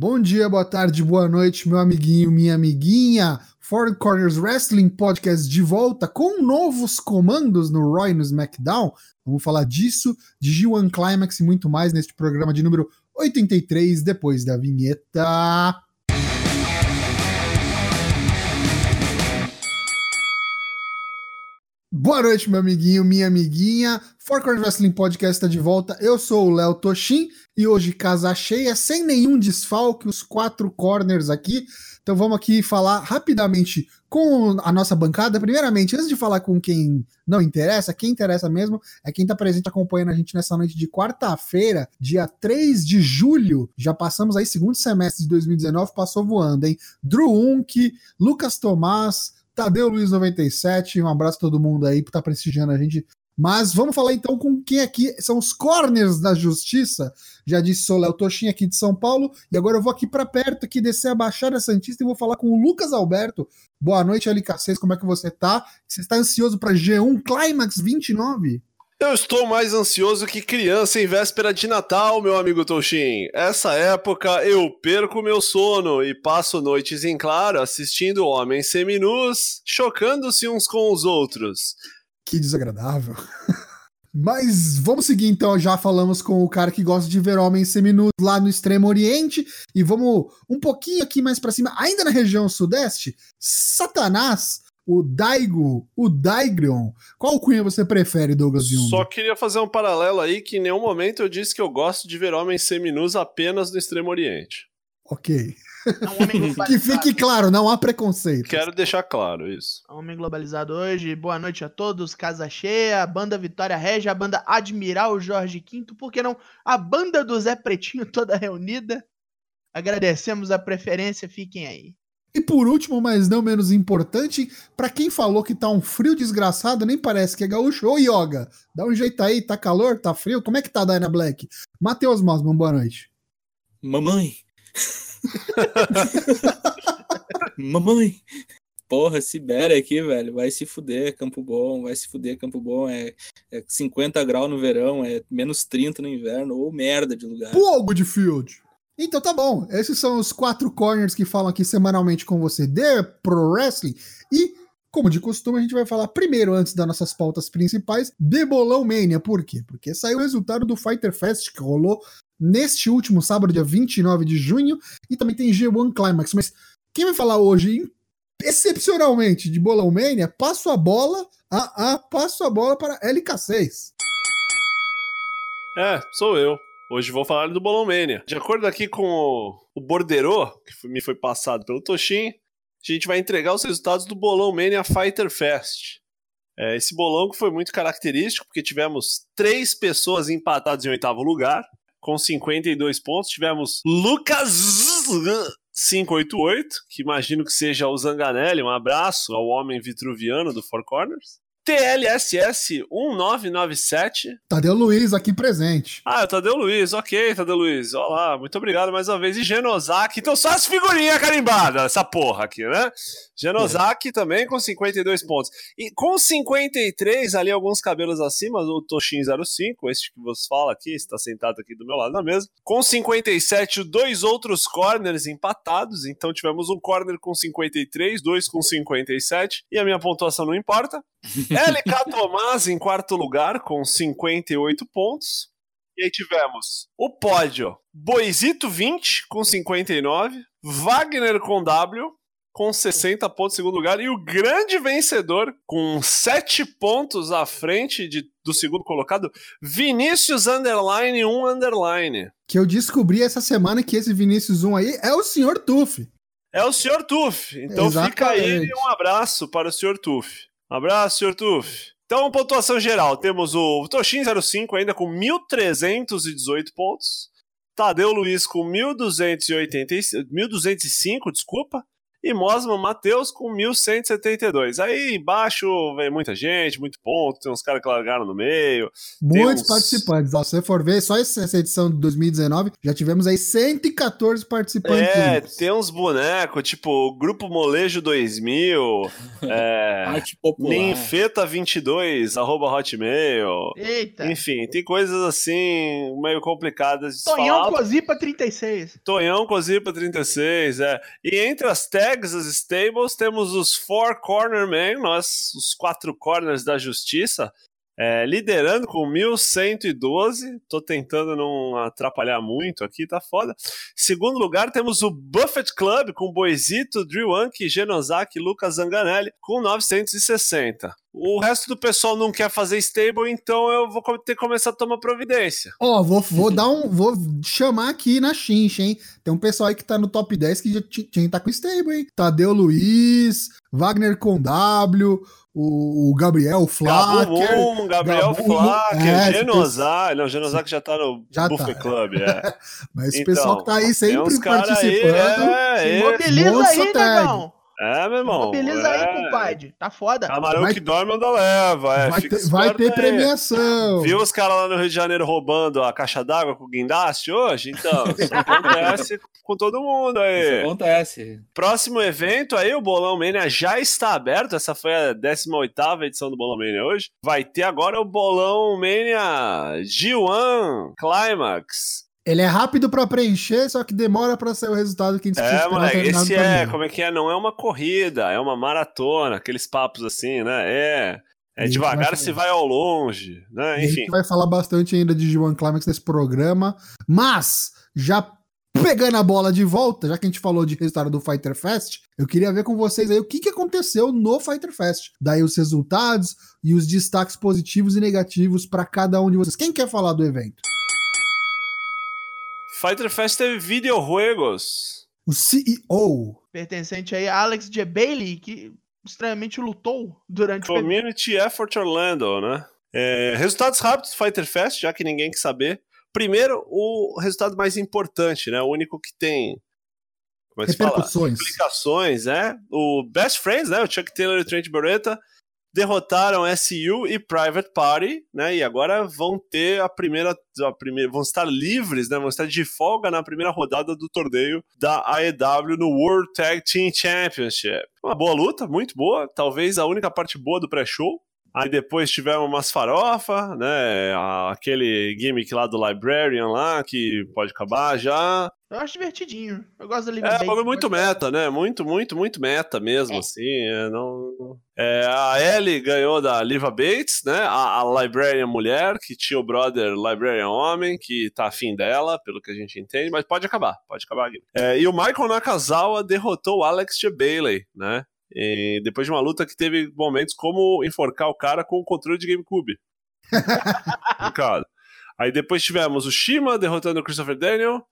Bom dia, boa tarde, boa noite, meu amiguinho, minha amiguinha. Four Corners Wrestling Podcast de volta com novos comandos no Roy no SmackDown. Vamos falar disso, de G1 Climax e muito mais neste programa de número 83, depois da vinheta. Boa noite, meu amiguinho, minha amiguinha. Four Corners Wrestling Podcast está de volta. Eu sou o Léo Toshin e hoje casa cheia, sem nenhum desfalque, os quatro corners aqui. Então vamos aqui falar rapidamente com a nossa bancada. Primeiramente, antes de falar com quem não interessa, quem interessa mesmo é quem está presente acompanhando a gente nessa noite de quarta-feira, dia 3 de julho. Já passamos aí segundo semestre de 2019, passou voando, hein? Drew Unk, Lucas Tomás, Tadeu Luiz 97, um abraço a todo mundo aí que tá prestigiando a gente. Mas vamos falar então com quem aqui são os corners da justiça. Já disse, sou Léo Toshin aqui de São Paulo. E agora eu vou aqui para perto, aqui descer a Baixada Santista e vou falar com o Lucas Alberto. Boa noite, LK6, como é que você tá? Você está ansioso para G1 Climax 29? Eu estou mais ansioso que criança em véspera de Natal, meu amigo Toshin. Essa época eu perco meu sono e passo noites em claro assistindo homens seminus, chocando-se uns com os outros. Que desagradável. Mas vamos seguir então, já falamos com o cara que gosta de ver homens seminus lá no Extremo Oriente e vamos um pouquinho aqui mais para cima, ainda na região sudeste, Satanás o Daigo, o Daigrion. Qual cunha você prefere, Douglas Jung? Só queria fazer um paralelo aí que em nenhum momento eu disse que eu gosto de ver homens seminus apenas no Extremo Oriente. Ok. É um que fique claro, não há preconceito. Quero deixar claro isso. É homem globalizado hoje. Boa noite a todos. Casa cheia, banda Vitória Regia, a banda Admiral Jorge V, por que não? A banda do Zé Pretinho toda reunida. Agradecemos a preferência, fiquem aí. E por último, mas não menos importante, para quem falou que tá um frio desgraçado, nem parece que é gaúcho. Ô, Yoga, dá um jeito aí, tá calor, tá frio? Como é que tá a Dyna Black? Matheus Mosman, boa noite. Mamãe. Mamãe. Porra, Sibéria aqui, velho, vai se fuder, Campo Bom, vai se fuder, Campo Bom, é, é 50 graus no verão, é menos 30 no inverno, ou merda de lugar. Fogo de field! Então tá bom, esses são os quatro corners que falam aqui semanalmente com você de Pro Wrestling. E, como de costume, a gente vai falar primeiro, antes das nossas pautas principais, de Bolão Mania. Por quê? Porque saiu o resultado do Fighter Fest que rolou neste último sábado, dia 29 de junho, e também tem G1 Climax. Mas quem vai falar hoje, excepcionalmente, de Bolão Mania, passo a bola, a, a, passo a bola para LK6. É, sou eu. Hoje vou falar do Bolão Mania. De acordo aqui com o borderô, que me foi passado pelo Toshin, a gente vai entregar os resultados do Bolão Mania Fighter Fest. É, esse bolão que foi muito característico, porque tivemos três pessoas empatadas em oitavo lugar, com 52 pontos. Tivemos Lucas 588, que imagino que seja o Zanganelli. Um abraço ao homem vitruviano do Four Corners. TLSS 1997. Tadeu Luiz aqui presente. Ah, é o Tadeu Luiz, ok, Tadeu Luiz. Olá, muito obrigado mais uma vez. E Genosaki, então só as figurinhas carimbadas, essa porra aqui, né? Genosaki é. também com 52 pontos. E com 53, ali alguns cabelos acima, o Toshin 05, este que você fala aqui, está sentado aqui do meu lado na mesa. Com 57, dois outros corners empatados. Então tivemos um corner com 53, dois com 57. E a minha pontuação não importa. LK Tomás em quarto lugar com 58 pontos. E aí tivemos o pódio Boisito 20 com 59, Wagner com W com 60 pontos em segundo lugar e o grande vencedor com 7 pontos à frente de, do segundo colocado, Vinícius Underline 1 Underline. Que eu descobri essa semana que esse Vinícius 1 aí é o Sr. Tuff. É o Sr. Tuff. Então Exatamente. fica aí um abraço para o Sr. Tuff. Um abraço, Sr. Tuff. Então, pontuação geral, temos o Toshin 05 ainda com 1.318 pontos, Tadeu Luiz com 1.285, desculpa, e Mosman Matheus com 1.172. Aí embaixo vem muita gente, muito ponto, tem uns caras que largaram no meio. Muitos uns... participantes. Ó, se você for ver, só essa edição de 2019, já tivemos aí 114 participantes. É, tem uns bonecos, tipo Grupo Molejo 2000, é, Arte popular. Ninfeta22, arroba Hotmail. Eita. Enfim, tem coisas assim meio complicadas de se Tonhão falar. Cozipa 36. Tonhão Cozipa 36, é. E entre as tags, as stables, temos os Four Corner Men, nós, os quatro corners da justiça, é, liderando com 1112. Tô tentando não atrapalhar muito aqui, tá foda. Segundo lugar, temos o Buffett Club com Boisito, Drew Anki, Genosaki e Lucas Zanganelli com 960. O resto do pessoal não quer fazer stable, então eu vou ter que começar a tomar providência. Ó, vou, vou dar um. Vou chamar aqui na chincha, hein? Tem um pessoal aí que tá no top 10 que já ti- tinha que tá com stable, hein? Tadeu Luiz, Wagner com W, o, o Gabriel Flacker. Moon, Gabriel Gabu Moon, Flacker, é, Genosaki. Não, Genosaki já tá no Já Buffet tá. Club, é. Mas Então, pessoal que tá aí Tem sempre uns caras aí, participando. é, é, mobiliza moça aí, negão. É, meu irmão. Mobiliza é. aí, compadre. Tá foda. Camarão Vai- que dorme anda leva, é. vai ter, vai ter premiação. Viu os caras lá no Rio de Janeiro roubando a caixa d'água com o guindaste hoje? Então, isso acontece com todo mundo Isso aí. acontece. Próximo evento aí, o Bolão Mania já está aberto. Essa foi a 18ª edição do Bolão Mania hoje. Vai ter agora o Bolão Mania G1 Climax. Ele é rápido pra preencher, só que demora pra sair o resultado que a gente É, moleque, esse é, como é que é? Não é uma corrida, é uma maratona, aqueles papos assim, né? É. É vai devagar falar. se vai ao longe, né? E a Enfim. gente vai falar bastante ainda de G1 Climax nesse programa, mas já pegando a bola de volta, já que a gente falou de resultado do Fighter Fest, eu queria ver com vocês aí o que, que aconteceu no Fighter Fest. Daí os resultados e os destaques positivos e negativos pra cada um de vocês. Quem quer falar do evento? Fighter Fest teve videojuegos. O CEO. Pertencente aí a Alex J. Bailey, que estranhamente lutou durante o evento. Community Effort Orlando, né? É, resultados rápidos do Fighter Fest, já que ninguém quer saber. Primeiro, o resultado mais importante, né? O único que tem. Como é que se fala? Implicações, né? O Best Friends, né? O Chuck Taylor e o Trent Beretta derrotaram SU e Private Party, né? E agora vão ter a primeira, a primeira, vão estar livres, né? Vão estar de folga na primeira rodada do torneio da AEW no World Tag Team Championship. Uma boa luta, muito boa, talvez a única parte boa do pré-show. Aí depois tivemos umas farofa, né? Aquele gimmick lá do Librarian lá, que pode acabar já. Eu acho divertidinho. Eu gosto da Liv É, bagulho muito meta, né? Muito, muito, muito meta mesmo, assim. é, não... É, a Ellie ganhou da Liva Bates, né? A, a Librarian mulher, que tinha o brother Librarian homem, que tá afim dela, pelo que a gente entende, mas pode acabar, pode acabar. É, e o Michael Nakazawa derrotou o Alex G. Bailey, né? E depois de uma luta que teve momentos como enforcar o cara com o controle de GameCube. Aí depois tivemos o Shima derrotando o Christopher Daniel,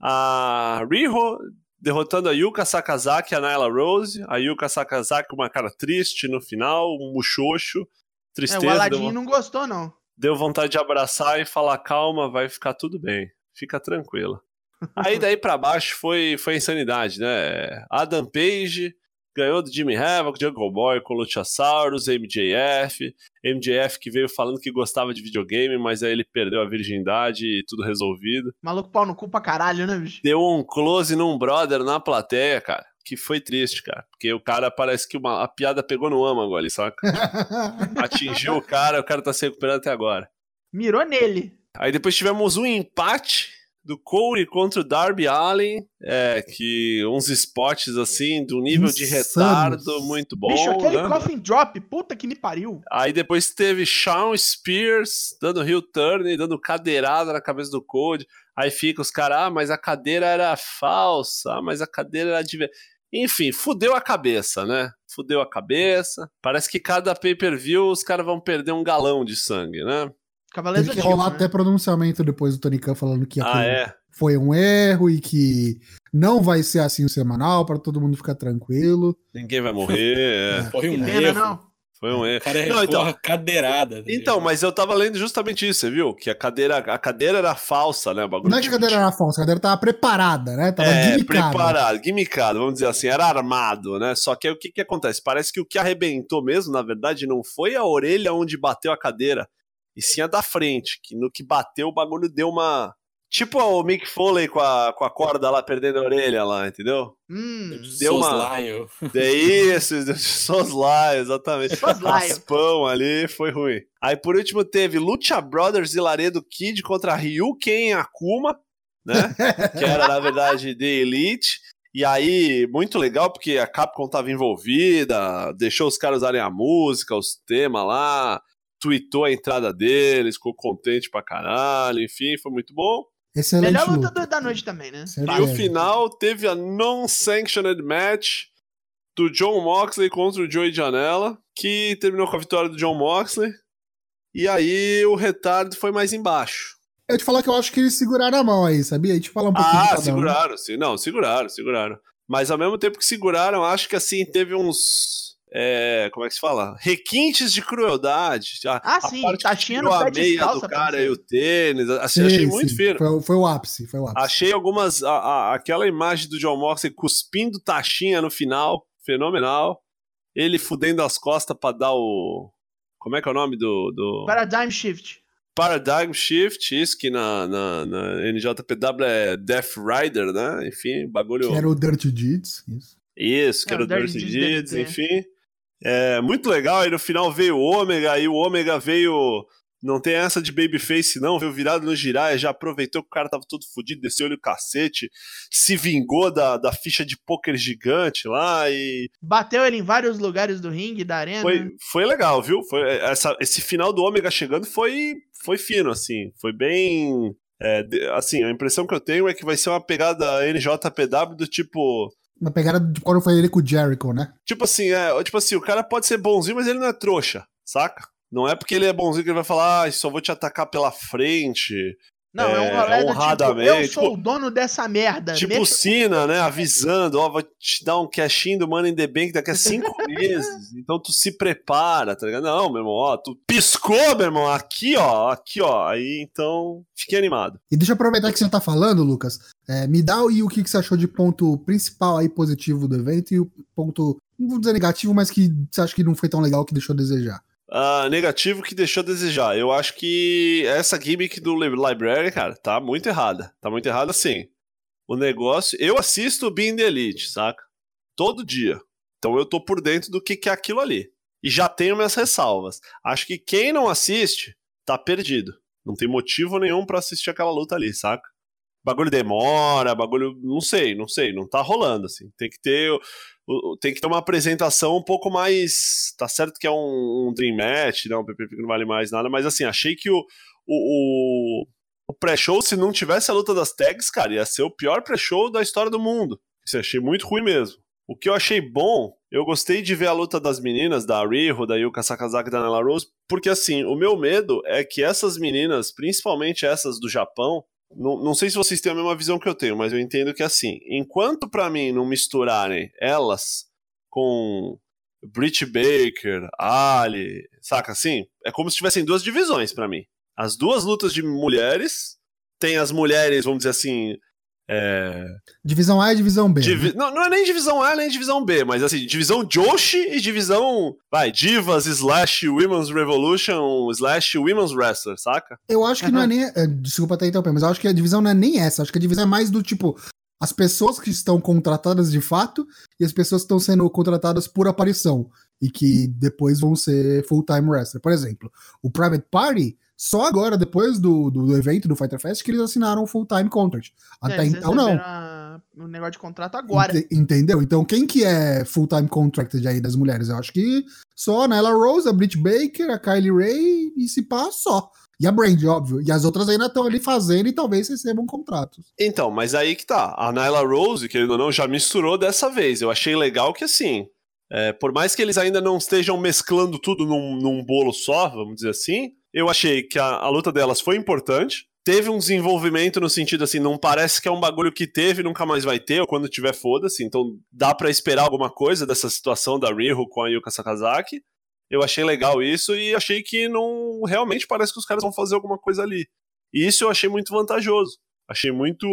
a Riho derrotando a Yuka Sakazaki e a Nyla Rose. A Yuka Sakazaki com uma cara triste no final, um muxoxo, É, tristeza. o Aladdin deu, não gostou, não. deu vontade de abraçar e falar: calma, vai ficar tudo bem, fica tranquila. Aí daí pra baixo foi, foi insanidade, né? Adam Page ganhou do Jimmy Havoc, Jungle Boy com Luchasaurus, MJF. MJF que veio falando que gostava de videogame, mas aí ele perdeu a virgindade e tudo resolvido. Maluco pau no cu pra caralho, né, bicho? Deu um close num brother na plateia, cara. Que foi triste, cara. Porque o cara parece que uma, a piada pegou no âmago ali, saca? Atingiu o cara, o cara tá se recuperando até agora. Mirou nele. Aí depois tivemos um empate do Corey contra o Darby Allen, é, que uns spots assim, do nível de retardo muito bom. bicho, aquele né? coffin drop, puta que me pariu. Aí depois teve Shawn Spears dando heel turn, dando cadeirada na cabeça do Code. Aí fica os caras, ah, mas a cadeira era falsa, ah, mas a cadeira era de. ver-". Enfim, fudeu a cabeça, né? Fudeu a cabeça. Parece que cada pay-per-view os caras vão perder um galão de sangue, né? Cavaleiros Teve que rolar né? até pronunciamento depois do Tony Khan falando que Ah, é? foi um erro e que não vai ser assim o semanal para todo mundo ficar tranquilo. Ninguém vai morrer. é. Foi um erro. não. Foi um erro. O cara Não, então- cadeirada. tá Então, mas eu tava lendo justamente isso, você viu? Que a cadeira, a cadeira era falsa, né? Bagulho Não é que a cadeira era falsa, a cadeira tava preparada, né? Tava é, guimicada. preparado, gimmickado, vamos dizer assim, era armado, né? Só que aí o que que acontece? Parece que o que arrebentou mesmo, na verdade, não foi a orelha onde bateu a cadeira, e sim a da frente, que no que bateu o bagulho deu uma... Tipo o Mick Foley com a, com a corda lá, perdendo a orelha lá, entendeu? Hum, deu uma-. É isso, soslaio, exatamente. Soslaio. Raspão ali, foi ruim. Aí por último teve Lucha Brothers e Laredo Kid contra Ryu Ken Akuma, né? que era na verdade The Elite. E aí, muito legal, porque a Capcom tava envolvida, deixou os caras usarem a música, os temas lá, tweetou a entrada deles, ficou contente pra caralho, enfim, foi muito bom. Excelente melhor luta luta. da noite também, né? E o final teve a non-sanctioned match do John Moxley contra o Joey Janela, que terminou com a vitória do John Moxley. E aí o retardo foi mais embaixo. Eu te falar que eu acho que eles seguraram a mão aí, sabia? A gente fala um pouquinho Ah, cada um. seguraram, sim. Não, seguraram, seguraram. Mas ao mesmo tempo que seguraram, acho que assim, teve uns. É, como é que se fala? Requintes de crueldade. A, Ah, a sim, taxinha no a pé meia descalça, do cara e o tênis. Assim, Sim, achei muito sim. fino. Foi, foi o ápice, foi o ápice. Achei algumas. a- a- aquela imagem do John Moxley cuspindo taxinha no final, fenomenal. Ele fudendo as costas pra dar o. Como é que é o nome do. do... Paradigm Shift. Paradigm Shift, isso que na, na, na NJPW é Death Rider, né? Enfim, bagulho. Que era o Dirty Deeds. Isso. Isso, que É, era o Dirty Dirty Deeds Deeds, DDT. enfim. É muito legal. Aí no final veio o Ômega, aí o Ômega veio. Não tem essa de babyface, não. Veio virado no Jiraiya, já aproveitou que o cara tava todo fudido, desceu-lhe o cacete, se vingou da, da ficha de pôquer gigante lá e. Bateu ele em vários lugares do ringue, da arena. Foi, foi legal, viu? Foi, essa, esse final do Ômega chegando foi, foi fino, assim. Foi bem. é, assim, a impressão que eu tenho é que vai ser uma pegada NJPW do tipo. Uma pegada de quando foi ele com o Jericho, né? Tipo assim, é, tipo assim, o cara pode ser bonzinho, mas ele não é trouxa, saca? Não é porque ele é bonzinho que ele vai falar, ah, só vou te atacar pela frente. Não, é, um é, rolê do tipo, honradamente, eu sou tipo- o dono dessa merda. tipo mexa o Sina, né? Avisando, ó, vou te dar um cashinho do Money in the Bank daqui a cinco meses. Então tu se prepara, tá ligado? Não, meu irmão, ó, tu piscou, meu irmão, aqui, ó, aqui, ó. Aí então, fiquei animado. E deixa eu aproveitar que você tá falando, Lucas. É, me dá aí o que que você achou de ponto principal aí positivo do evento e o ponto, não vou dizer negativo, mas que você acha que não foi tão legal que deixou a desejar. Ah, negativo que deixou a desejar. Eu acho que essa gimmick do Li- Library, cara, tá muito errada. Tá muito errada sim. O negócio. Eu assisto o Being the Elite, saca? Todo dia. Então eu tô por dentro do que, que é aquilo ali. E já tenho minhas ressalvas. Acho que quem não assiste, tá perdido. Não tem motivo nenhum pra assistir aquela luta ali, saca? Bagulho demora, bagulho. Não sei, não sei. Não tá rolando, assim. Tem que ter. Tem que ter uma apresentação um pouco mais. Tá certo que é um, um Dream Match, né? Um PPP que não vale mais nada, mas assim, achei que o, o, o, pré-show, se não tivesse a luta das tags, cara, ia ser o pior pré-show da história do mundo. Isso achei muito ruim mesmo. O que eu achei bom, eu gostei de ver a luta das meninas, da Riho, da Yuka Sakazaki e da Nella Rose, porque assim, o meu medo é que essas meninas, principalmente essas do Japão, não, não sei se vocês têm a mesma visão que eu tenho, mas eu entendo que assim, enquanto pra mim não misturarem elas com Britt Baker, Ali, saca assim? É como se tivessem duas divisões pra mim. As duas lutas de mulheres, tem as mulheres, vamos dizer assim, é, Divisão A e divisão B. Divi- né? não, não é nem divisão A nem divisão B, mas assim, divisão Joshi e divisão, vai, Divas slash Women's Revolution slash Women's Wrestler, saca? Eu acho que não é nem. é, Desculpa até interromper, mas eu acho que a divisão não é nem essa. Acho que a divisão é mais do tipo. As pessoas que estão contratadas de fato e as pessoas que estão sendo contratadas por aparição. E que depois vão ser full-time wrestler. Por exemplo, o Private Party, só agora, depois do, do, do evento do Fighter Fest, que eles assinaram um full-time contract. Até É, então, não. a- O negócio de contrato agora. Ente- entendeu? Então, quem que é full-time contracted aí das mulheres? Eu acho que só a Nyla Rose, a Britt Baker, a Kylie Ray e se pá, só. E a Brand, óbvio. E as outras ainda estão ali fazendo e talvez recebam contratos. Então, mas aí que tá. A Nyla Rose, querendo ou não, já misturou dessa vez. Eu achei legal que assim, é, por mais que eles ainda não estejam mesclando tudo num, num bolo só, vamos dizer assim, eu achei que a, a luta delas foi importante. Teve um desenvolvimento no sentido assim, não parece que é um bagulho que teve nunca mais vai ter, ou quando tiver, foda-se. Então dá pra esperar alguma coisa dessa situação da Riho com a Yuka Sakazaki. Eu achei legal isso e achei que não. Realmente parece que os caras vão fazer alguma coisa ali. E isso eu achei muito vantajoso. Achei muito.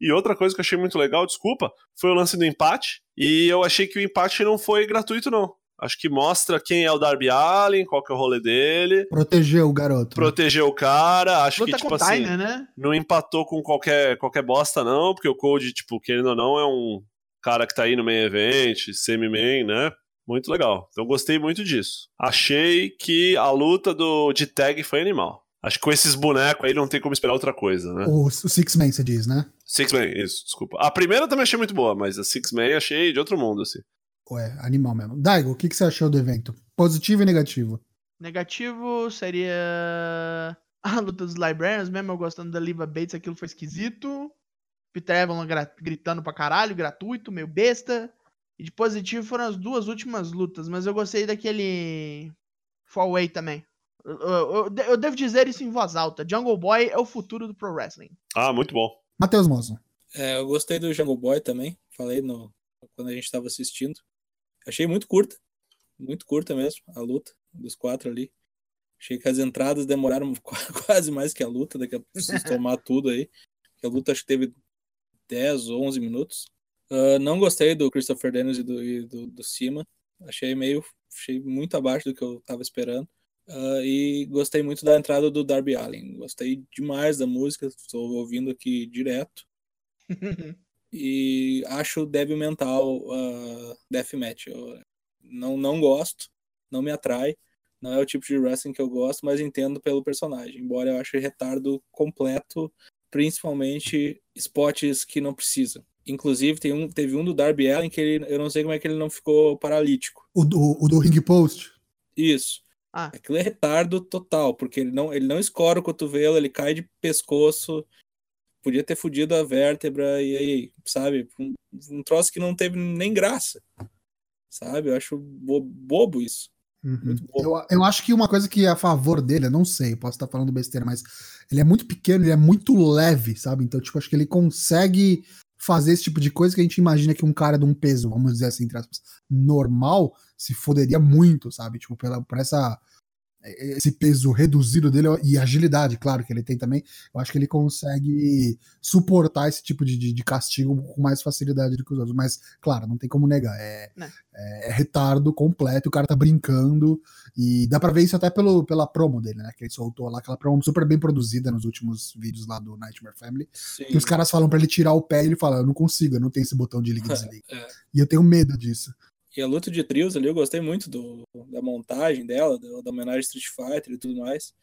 E outra coisa que eu achei muito legal, desculpa, foi o lance do empate. E eu achei que o empate não foi gratuito, não. Acho que mostra quem é o Darby Allen, qual que é o rolê dele. Protegeu o garoto. Protegeu o cara. Acho Luta que, tipo assim, Tiger, né? não empatou com qualquer, qualquer bosta, não, porque o Code, tipo, querendo ou não, é um cara que tá aí no main event, semi-main, né? Muito legal. Então gostei muito disso. Achei que a luta do, de tag foi animal. Acho que com esses bonecos aí não tem como esperar outra coisa, né? O, o Six Man, você diz, né? Six Man, isso, desculpa. A primeira também achei muito boa, mas a Six Man achei de outro mundo, assim. Ué, animal mesmo. Daigo, o que, que você achou do evento? Positivo e negativo? Negativo seria a luta dos Librarians, mesmo eu gostando da Liva Bates, aquilo foi esquisito. Peter gra- gritando pra caralho, gratuito, meio besta. E de positivo foram as duas últimas lutas, mas eu gostei daquele Fall Away também. Eu, eu- eu- devo dizer isso em voz alta. Jungle Boy é o futuro do Pro Wrestling. Ah, muito bom. Matheus Mozo. É, eu gostei do Jungle Boy também. Falei no, quando a gente tava assistindo. Achei muito curta. Muito curta mesmo, a luta dos quatro ali. Achei que as entradas demoraram quase mais que a luta, daqui a preciso tomar tudo aí. A luta acho que teve 10 ou 11 minutos. Ah, não gostei do Christopher Daniels e do, e do, do Cima. Achei meio. Achei muito abaixo do que eu tava esperando. Ah, e gostei muito da entrada do Darby Allen. Gostei demais da música, estou ouvindo aqui direto. E acho débil mental uh, Deathmatch. Eu não, não gosto, não me atrai. Não é o tipo de wrestling que eu gosto, mas entendo pelo personagem. Embora eu ache retardo completo, principalmente spots que não precisa. Inclusive, tem um, teve um do Darby Allen que ele, eu não sei como é que ele não ficou paralítico. O do, o do Ring Post. Isso. Ah. Aquilo é retardo total, porque ele não, ele não escora o cotovelo, ele cai de pescoço. Podia ter fudido a vértebra e aí, sabe? Um, um troço que não teve nem graça. Sabe? Eu acho bo- bobo isso. Uhum. Eu, eu acho que uma coisa que é a favor dele, eu não sei, posso estar falando besteira, mas ele é muito pequeno, ele é muito leve, sabe? Então, tipo, acho que ele consegue fazer esse tipo de coisa que a gente imagina que um cara de um peso, vamos dizer assim, entre aspas, normal, se foderia muito, sabe? Tipo, pela, por essa esse peso reduzido dele e agilidade, claro, que ele tem também, eu acho que ele consegue suportar esse tipo de, de, de castigo com mais facilidade do que os outros. Mas, claro, não tem como negar. É, Né. é, é retardo completo, o cara tá brincando. E dá pra ver isso até pelo, pela promo dele, né? Que ele soltou lá, aquela promo super bem produzida nos últimos vídeos lá do Nightmare Family. Sim. Que os caras falam pra ele tirar o pé e ele fala: Eu não consigo, eu não tenho esse botão de liga e desliga. É. E eu tenho medo disso. E a luta de trios ali, eu gostei muito do, da montagem dela, da, da homenagem Street Fighter e tudo mais.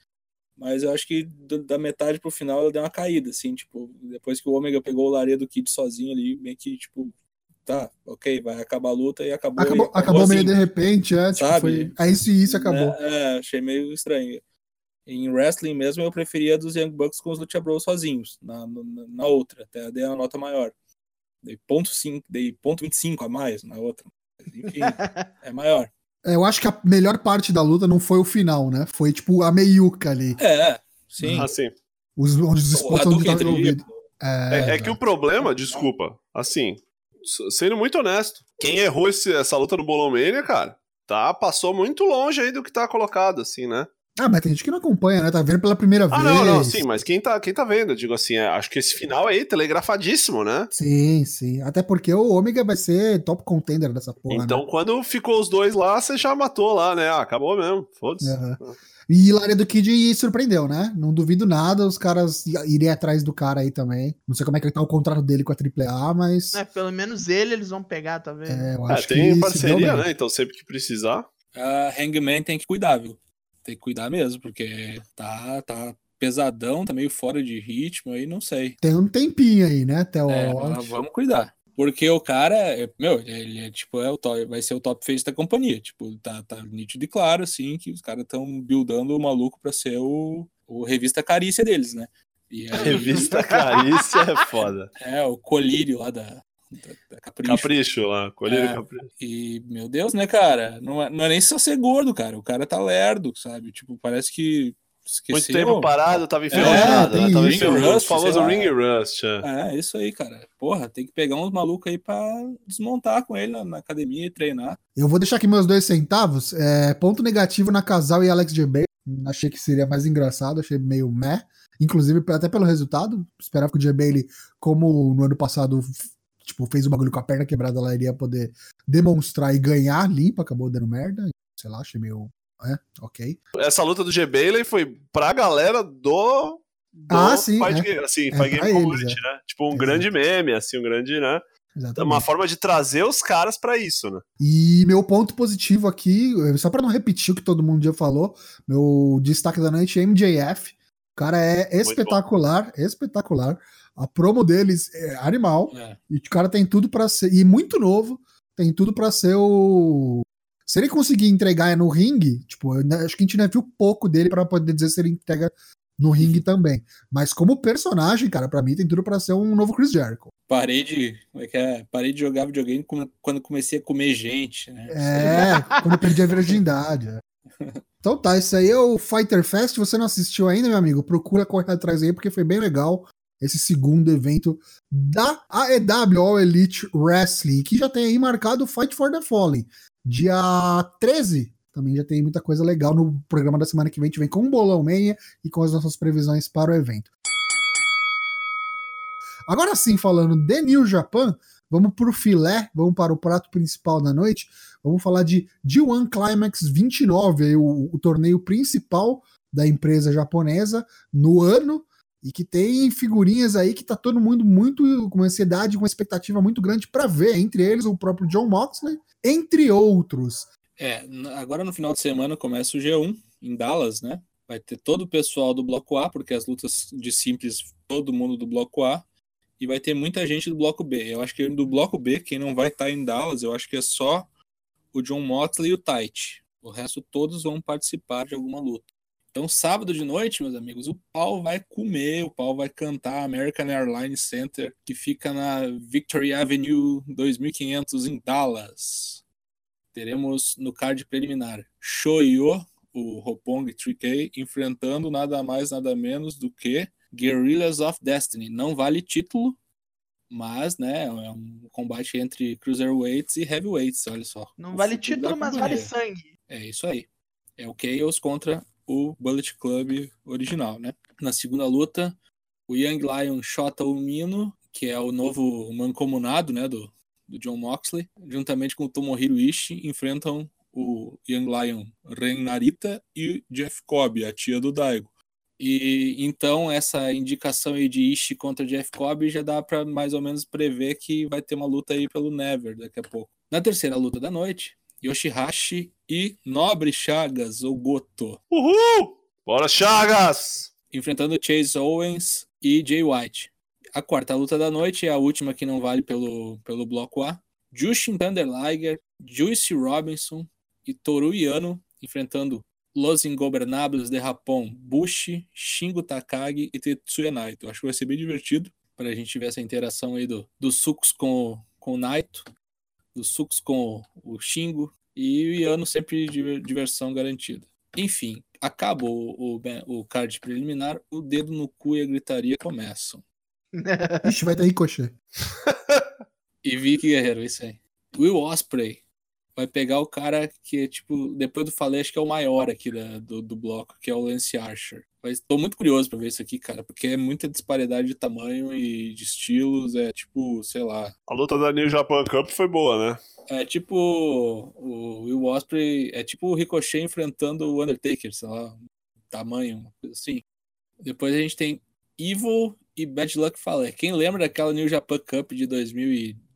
Mas eu acho que do- da metade pro final ela deu uma caída, assim, tipo, depois que o Omega pegou o Laredo Kid sozinho ali, meio que, tipo, tá, ok, vai acabar a luta e acabou. Acabou, e acabou meio assim, de repente, é, tipo, sabe? foi. É isso e isso acabou. né? É, achei meio estranho. Em wrestling mesmo, eu preferia dos Young Bucks com os Lucha Bros sozinhos, na, na, na outra, até dei uma nota maior. Dei ponto, cinco, dei ponto 25 a mais na outra. Enfim, é maior. É, Eu acho que a melhor parte da luta não foi o final, né? Foi tipo a meiuca ali. É, sim. Assim, Os, onde os O spots onde entre envolvido. é, é que o problema, desculpa, assim, sendo muito honesto, quem errou esse- essa luta no Bolomania, cara, tá, passou muito longe aí do que tá colocado, assim, né? Ah, mas tem gente que não acompanha, né? Tá vendo pela primeira Ah, vez. não, não, sim, mas quem tá, quem tá vendo, eu digo assim, é, acho que esse final aí, telegrafadíssimo, né? Sim, sim. Até porque o Ômega vai ser top contender dessa porra. então, né? quando ficou os dois lá, você já matou lá, né? Ah, acabou mesmo, foda-se. Aham. E Laredo Kid surpreendeu, né? Não duvido nada os caras irem atrás do cara aí também. Não sei como é que tá o contrato dele com a AAA, mas É, pelo menos ele eles vão pegar, tá vendo? é, eu É, acho tem que parceria, né? Então, sempre que precisar. A Hangman tem que cuidar, viu? Tem que cuidar mesmo, porque tá, tá pesadão, tá meio fora de ritmo aí, não sei. Tem um tempinho aí, né? Até o É, vamos cuidar. Porque o cara, é- meu, ele é tipo, é o top, vai ser o top face da companhia. Tipo, tá, tá nítido e claro, assim, que os caras estão buildando o maluco pra ser o, o revista carícia deles, né? E aí, Revista Carícia é foda. é, o colírio lá da Capricho. Capricho lá, colher É. capricho. E, meu Deus, né, cara? Não é, não é nem só ser gordo, cara. O cara tá lerdo, sabe? Tipo, parece que Esqueceu? Muito tempo parado, tava enferrujado, É, né? Tava isso. enferrujado. O famoso ring rust. é. É, isso aí, cara. Porra, tem que pegar uns malucos aí pra desmontar com ele na, na academia e treinar. Eu vou deixar aqui meus dois centavos. É, ponto negativo na Casal e Alex. Bailey. Achei que seria mais engraçado, achei meio meh. Inclusive, até pelo resultado. Esperava que o J. Bailey, como no ano passado, tipo, fez o bagulho com a perna quebrada, ela iria poder demonstrar e ganhar limpa, acabou dando merda. Sei lá, achei meio. É, ok. Essa luta do G. Bailey foi pra galera do. do Ah, sim, Fight é. Assim, É Fight Game eles, Community, né? Tipo, um Exato. grande meme, assim, um grande, né? Exatamente. Uma forma de trazer os caras pra isso, né? E meu ponto positivo aqui, só pra não repetir o que todo mundo já falou, meu destaque da noite é MJF. O cara é espetacular, espetacular. A promo deles é animal. É. E o cara tem tudo pra ser. E muito novo, tem tudo pra ser o. Se ele conseguir entregar no ringue, tipo, acho que a gente ainda viu pouco dele pra poder dizer se ele entrega no ringue também. Mas como personagem, cara, pra mim tem tudo pra ser um novo Chris Jericho. Parei de. Como é que é? Parei de jogar videogame quando- comecei a comer gente, né? É, quando perdi a virgindade. é. Então tá, isso aí é o Fighter Fest. Você não assistiu ainda, meu amigo, procura correr atrás aí, porque foi bem legal esse segundo evento da AEW All Elite Wrestling, que já tem aí marcado o Fight for the Fallen. Dia 13, também já tem muita coisa legal no programa da semana que vem. A gente vem com um bolão meia e com as nossas previsões para o evento. Agora sim, falando de New Japan, vamos pro filé, vamos para o prato principal da noite. Vamos falar de G1 Climax 29, aí o, o torneio principal da empresa japonesa no ano e que tem figurinhas aí que tá todo mundo muito com ansiedade, com expectativa muito grande para ver, entre eles o próprio John Moxley, entre outros. É, agora no final de semana começa o G1 em Dallas, né? Vai ter todo o pessoal do bloco A, porque as lutas de simples, todo mundo do bloco A, e vai ter muita gente do bloco B. Eu acho que do bloco B, quem não vai estar em Dallas, eu acho que é só o John Moxley e o Tite. O resto todos vão participar de alguma luta. Então, sábado de noite, meus amigos, o pau vai comer, o pau vai cantar American Airlines Center, que fica na Victory Avenue 2500 em Dallas teremos no card preliminar Shoyo, o Roppongi 3K, enfrentando nada mais, nada menos do que Guerrillas of Destiny. Não vale título, mas né, é um combate entre cruiserweights e heavyweights, olha só. Não O vale título, mas vale sangue. É isso aí. É o Chaos contra o Bullet Club original, né? Na segunda luta, o Young Lion Shota Umino, que é o novo mancomunado, né, do, do John Moxley, juntamente com o Tomohiro Ishii, enfrentam o Young Lion Ren Narita e Jeff Cobb, a tia do Daigo. E então essa indicação aí de Ishii contra Jeff Cobb já dá para mais ou menos prever que vai ter uma luta aí pelo Never daqui a pouco. Na terceira luta da noite, Yoshihashi e Nobre Chagas, ou Goto, Uhul! Bora, Chagas! enfrentando Chase Owens e Jay White. A quarta luta da noite é a última que não vale pelo, pelo bloco A. Justin Thunder Liger, Juice Robinson e Toru Yano enfrentando Los Ingobernables de Japão, Bushi, Shingo Takagi e Tetsuya Naito. Acho que vai ser bem divertido para a gente ver essa interação aí do, dos sucos com, com o Naito, dos sucos com o Shingo e o Yano sempre diver- diversão garantida. Enfim, acaba o, o, o card preliminar, o dedo no cu e a gritaria começam. Ixi, vai ter ricochet. E Vicky Guerreiro, isso aí. Will Osprey vai pegar o cara que, tipo, depois do falei, acho que é o maior aqui da- do, do bloco, que é o Lance Archer. Mas tô muito curioso pra ver isso aqui, cara, porque é muita disparidade de tamanho e de estilos, é tipo, sei lá. A luta da New Japan Cup foi boa, né? É tipo o Will Osprey, é tipo o Ricochet enfrentando o Undertaker, sei lá, tamanho, uma coisa assim. Depois a gente tem Evil e Bad Luck Fale. Quem lembra daquela New Japan Cup de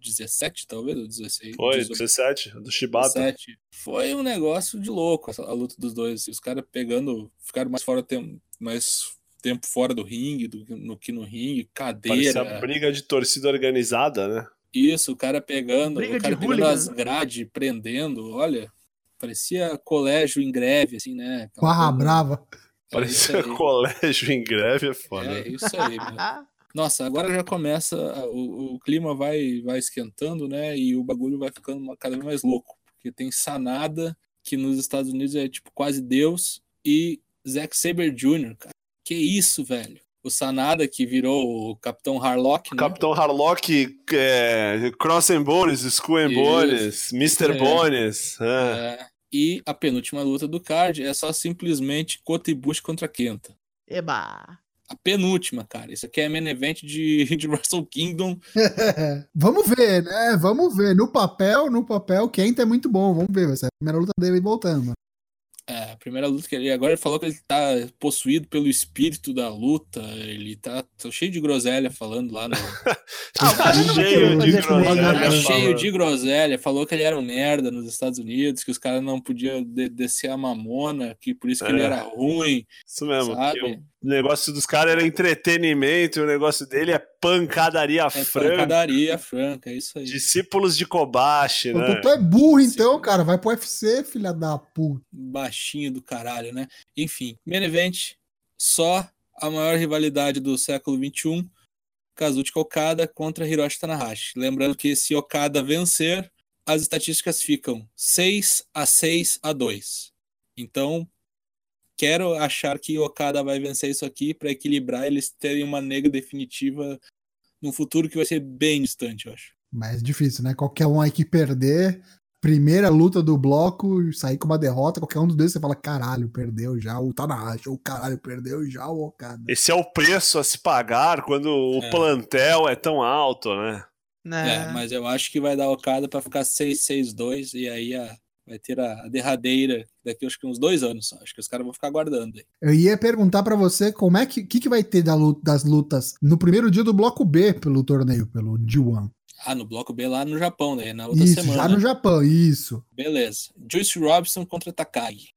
2017, talvez, ou 16? Foi, 18? 17, do Shibata. 17. Foi um negócio de louco a luta dos dois. Os caras pegando, ficaram mais fora tempo, mais tempo fora do ringue do que no que no ringue, Parecia cadeira. briga de torcida organizada, né? Isso, o cara pegando, Briga o cara pegando hooligan, as né? grades, prendendo, olha, parecia colégio em greve, assim, né? Aquela Barra coisa- brava. É Parecia colégio em greve, é foda. É isso aí, meu. Nossa, agora já começa, o, o clima vai, vai esquentando, né? E o bagulho vai ficando cada vez mais louco. Porque tem Sanada, que nos Estados Unidos é tipo quase Deus, e Zack Saber Jr., cara. Que isso, velho. O Sanada, que virou o Capitão Harlock, né? Capitão Harlock, é, Cross and Bones, Skull and. Bones, Mr. É. Bones. é. É, e a penúltima luta do card é só simplesmente Kota Ibushi contra Kenta. Eba! A penúltima, cara. Isso aqui é main event de, de Wrestle Kingdom. Vamos ver, né? Vamos ver. No papel, no papel, Kenta é muito bom. Vamos ver. Vai ser a primeira luta dele voltando. É, a primeira luta que ele. Agora ele falou que ele tá possuído pelo espírito da luta. Ele tá, tá cheio de groselha falando lá no. Ah, vai Cheio de ele, groselha. né? Tá cheio de groselha. Falou que ele era um merda nos Estados Unidos, que os caras não podiam de- descer a mamona, que por isso que ele É. era ruim. Isso mesmo. Sabe? O negócio dos caras era entretenimento, e o negócio dele é pancadaria É franca. pancadaria franca, é isso aí. Discípulos de Kobashi, né? Tu é burro, então, cara. Vai pro UFC, filha da puta. baixinho do caralho, né? Enfim, main event, só a maior rivalidade do século XXI, Kazuchika Okada contra Hiroshi Tanahashi. Lembrando que se Okada vencer, as estatísticas ficam 6 a 6 a 2. Então, quero achar que Okada vai vencer isso aqui para equilibrar eles terem uma nega definitiva num futuro que vai ser bem distante, eu acho. Mas difícil, né? Qualquer um aí que perder, primeira luta do bloco, sair com uma derrota, qualquer um dos dois você fala, caralho, perdeu já o Tanahashi, ou caralho, perdeu já o Okada. Esse é o preço a se pagar quando o É. plantel é tão alto, né? Né? É, mas eu acho que vai dar Okada para ficar 6-6-2 e aí a- vai ter a, a derradeira daqui acho que uns dois anos. só. Acho que os caras vão ficar aguardando aí. Eu ia perguntar pra você como é que, que, que vai ter da luta- das lutas no primeiro dia do bloco B pelo torneio, pelo G1. Ah, no bloco B lá no Japão, daí na outra Isso, semana. já no Japão, isso. Beleza. Juice Robinson contra Takagi.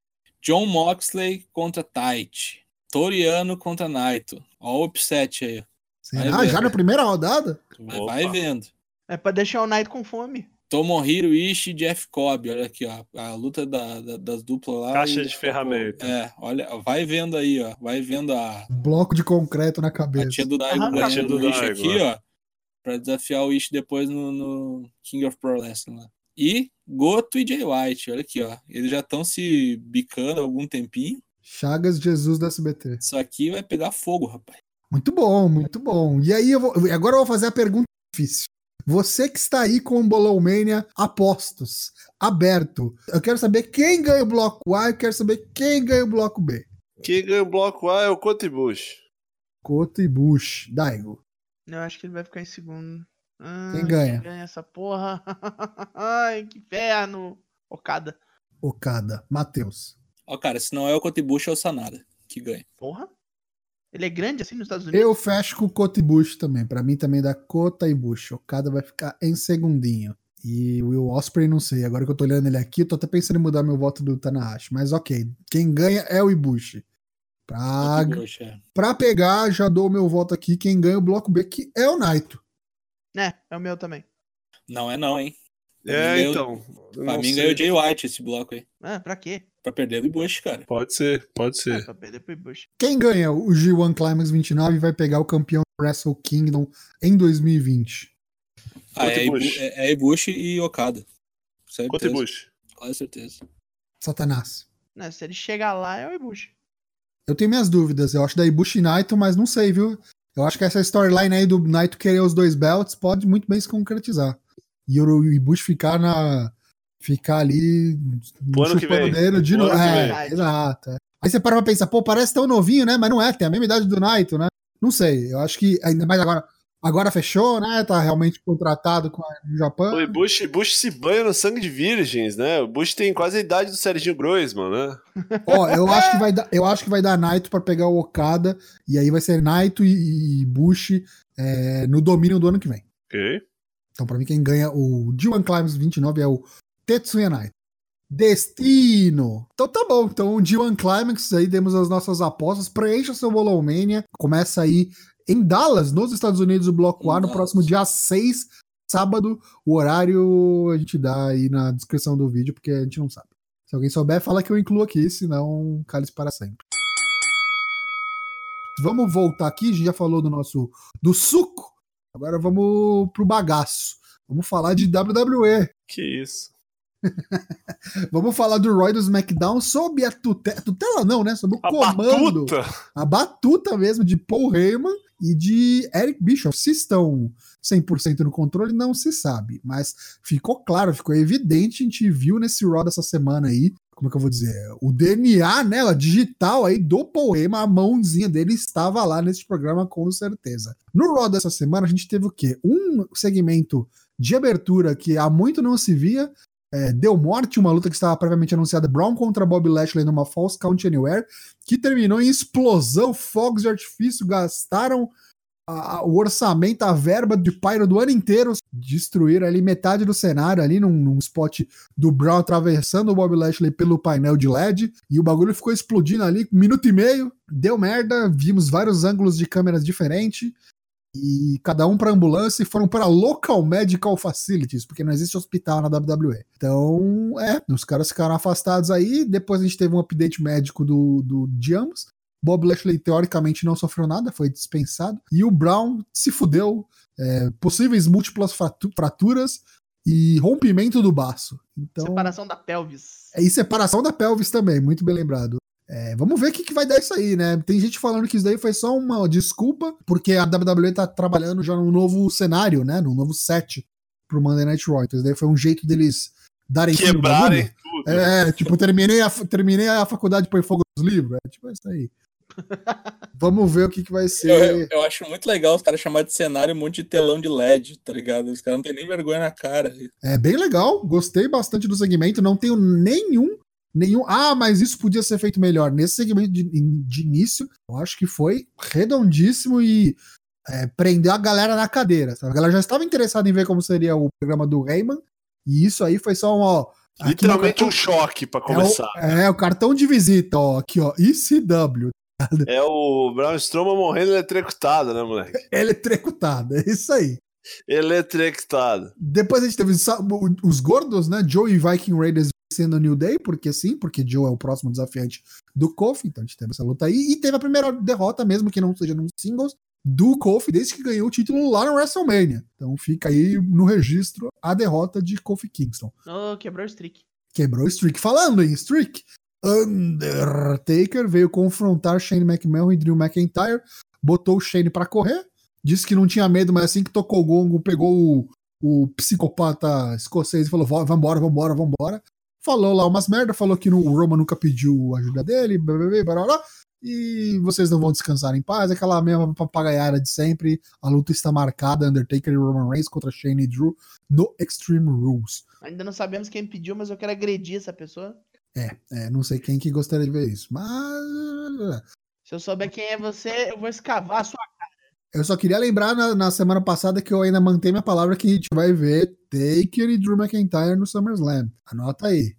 John Moxley contra Taichi. Toriano contra Naito. Ó o upset aí. Será? Vai ver. já na primeira rodada? Vai, vai vendo. É pra deixar o Knight com fome. Tomohiro Ishii e Jeff Cobb. Olha aqui, ó. A luta da- da- das duplas lá. Caixa e- de ferramenta. É, olha, vai vendo aí, ó. Vai vendo a, Bloco de concreto na A cabeça. tia do Daigo tia do o Ishi Daigo, aqui, é. ó. Pra desafiar o Ishi depois no, no King of Pro Wrestling lá. E Goto e Jay White, olha aqui, ó. Eles já estão se bicando há algum tempinho. Chagas Jesus do SBT. Isso aqui vai pegar fogo, rapaz. Muito bom, muito bom. E aí, eu vou, agora eu vou fazer a pergunta difícil. Você que está aí com o Bolão Mania apostos, aberto. Eu quero saber quem ganha o bloco A, eu quero saber quem ganha o bloco B. Quem ganha o bloco A é o Cotibush. Coto e Bush. Daigo. Eu acho que ele vai ficar em segundo. Ah, Quem ganha? Quem ganha essa porra? Ai, que inferno. Okada. Okada. Matheus. Ó, cara, se não é o Kotibushi, é o Sanada que ganha. Porra? Ele é grande assim nos Estados Unidos? Eu fecho com o Coto e Bush também. Pra mim também dá Kota e Bush. Okada vai ficar em segundinho. E o Will Osprey, não sei. Agora que eu tô olhando ele aqui, eu tô até pensando em mudar meu voto do Tanahashi. Mas ok. Quem ganha é o Ibushi. Pra, é. pra pegar, já dou o meu voto aqui. Quem ganha o bloco B, que é o Naito. É, é o meu também. Não é não, hein? É, ganhou- então. Pra não mim sei. ganhou o Jay White esse bloco aí. Ah, pra quê? Pra perder do Ibushi, cara. Pode ser, pode Ah, ser. pra perder pro Bush. Quem ganha o G1 Climax 29 vai pegar o campeão Wrestle Kingdom em 2020. Ah, é, Kotibushi. é, é Ibushi e Okada. Certeza. Cotibush. Com certeza. Satanás. Né, se ele chegar lá, é o Ibushi. Eu tenho minhas dúvidas. Eu acho da Ibushi e Naito, mas não sei, viu? Eu acho que essa storyline aí do Naito querer os dois belts pode muito bem se concretizar. E o Ibushi ficar na. Ficar ali. Pro ano que vem. dedo de novo. ano que É, vem. exato. é. Aí você para pra pensar, pô, parece tão novinho, né? Mas não é, tem a mesma idade do Naito, né? Não sei. Eu acho que ainda mais agora. Agora fechou, né? Tá realmente contratado com no Japão. O Bush, Bush se banha no sangue de virgens, né? O Bush tem quase a idade do Serginho Groisman, né? Ó, eu acho que vai dar, eu acho que vai dar Naito pra pegar o Okada e aí vai ser Naito e, e Bushi é, no domínio do ano que vem. Ok. Então pra mim quem ganha o G1 Climax 29 é o Tetsuya Naito. Destino. Então tá bom. Então o G1 Climax aí demos as nossas apostas. Preencha seu Bolão Mania. Começa aí em Dallas, nos Estados Unidos, o Bloco Em A no Dallas. próximo dia 6, sábado. O horário a gente dá aí na descrição do vídeo porque a gente não sabe. Se alguém souber, fala que eu incluo aqui, senão cale para sempre. Vamos voltar aqui, a gente já falou do nosso do suco. Agora vamos pro bagaço. Vamos falar de WWE. Que isso. Vamos falar do Roy do SmackDown sob a tutela, tutela não, né? Sob o A comando, batuta. a batuta mesmo de Paul Heyman e de Eric Bischoff. Se estão 100% no controle, não se sabe, mas ficou claro, ficou evidente, a gente viu nesse Raw dessa semana aí, como é que eu vou dizer, o DNA, né, digital aí do Heyman, a mãozinha dele estava lá nesse programa com certeza. No Raw dessa semana a gente teve o quê? Um segmento de abertura que há muito não se via, é, deu morte uma luta que estava previamente anunciada Brown contra Bob Lashley numa False Count Anywhere, que terminou em explosão, fogos de artifício, gastaram a- a- o orçamento, a verba de Pyro do ano inteiro, destruíram ali metade do cenário ali num, num spot do Brown atravessando o Bob Lashley pelo painel de LED, e o bagulho ficou explodindo ali, um minuto e meio, deu merda, vimos vários ângulos de câmeras diferentes, e cada um para ambulância e foram para local medical facilities, porque não existe hospital na WWE. Então, é, os caras ficaram afastados aí. Depois a gente teve um update médico do, do de ambos. Bob Lashley teoricamente não sofreu nada, foi dispensado. E o Brown se fudeu. é, possíveis múltiplas fratu- fraturas e rompimento do baço. Então, Separação da pelvis. é, e separação da pelvis também, muito bem lembrado. É, vamos ver o que, que vai dar isso aí, né? Tem gente falando que isso daí foi só uma desculpa, porque a WWE tá trabalhando já num novo cenário, né? Num novo set pro Monday Night Raw. Então isso daí foi um jeito deles darem Quebrarem tudo. É, tipo, terminei a, terminei a faculdade de pôr fogo nos livros. É tipo isso aí. Vamos ver o que, que vai Eu, ser. eu acho muito legal os caras chamarem de cenário um monte de telão de LED, tá ligado? Os caras não tem nem vergonha na cara. É bem legal, gostei bastante do segmento, não tenho nenhum, nenhum, ah, mas isso podia ser feito melhor. Nesse segmento de, de início, eu acho que foi redondíssimo e é, prendeu a galera na cadeira. sabe? A galera já estava interessada em ver como seria o programa do Rayman, e isso aí foi só um, ó, Literalmente no um choque pra cartão- começar. É o, é o cartão de visita, ó, aqui, ó, ICW, É o Braun Strowman morrendo eletrocutado, né, moleque? eletrecutado, é isso aí. Eletrocutado. Depois a gente teve os gordos, né? Joe e Viking Raiders sendo New Day, porque sim, porque Joe é o próximo desafiante do Kofi, então a gente teve essa luta aí. E teve a primeira derrota, mesmo que não seja num singles, do Kofi, desde que ganhou o título lá no WrestleMania. Então fica aí no registro a derrota de Kofi Kingston. Oh, quebrou o streak. Quebrou o streak. Falando em streak, Undertaker veio confrontar Shane McMahon e Drew McIntyre, botou o Shane pra correr, disse que não tinha medo, mas assim que tocou o gongo, pegou o, o psicopata escocês e falou: "Vó, vambora, vambora, vambora. Falou lá umas merda, falou que o Roman nunca pediu ajuda dele, blá, blá, blá, blá, blá, e vocês não vão descansar em paz, aquela mesma papagaiada de sempre. A luta está marcada: Undertaker e Roman Reigns contra Shane e Drew no Extreme Rules. Ainda não sabemos quem pediu, mas eu quero agredir essa pessoa. É, é, não sei quem que gostaria de ver isso, mas Se eu souber quem é você, eu vou escavar a sua eu só queria lembrar na, na semana passada que eu ainda mantenho minha palavra que a gente vai ver Taker e Drew McIntyre no SummerSlam. Anota aí.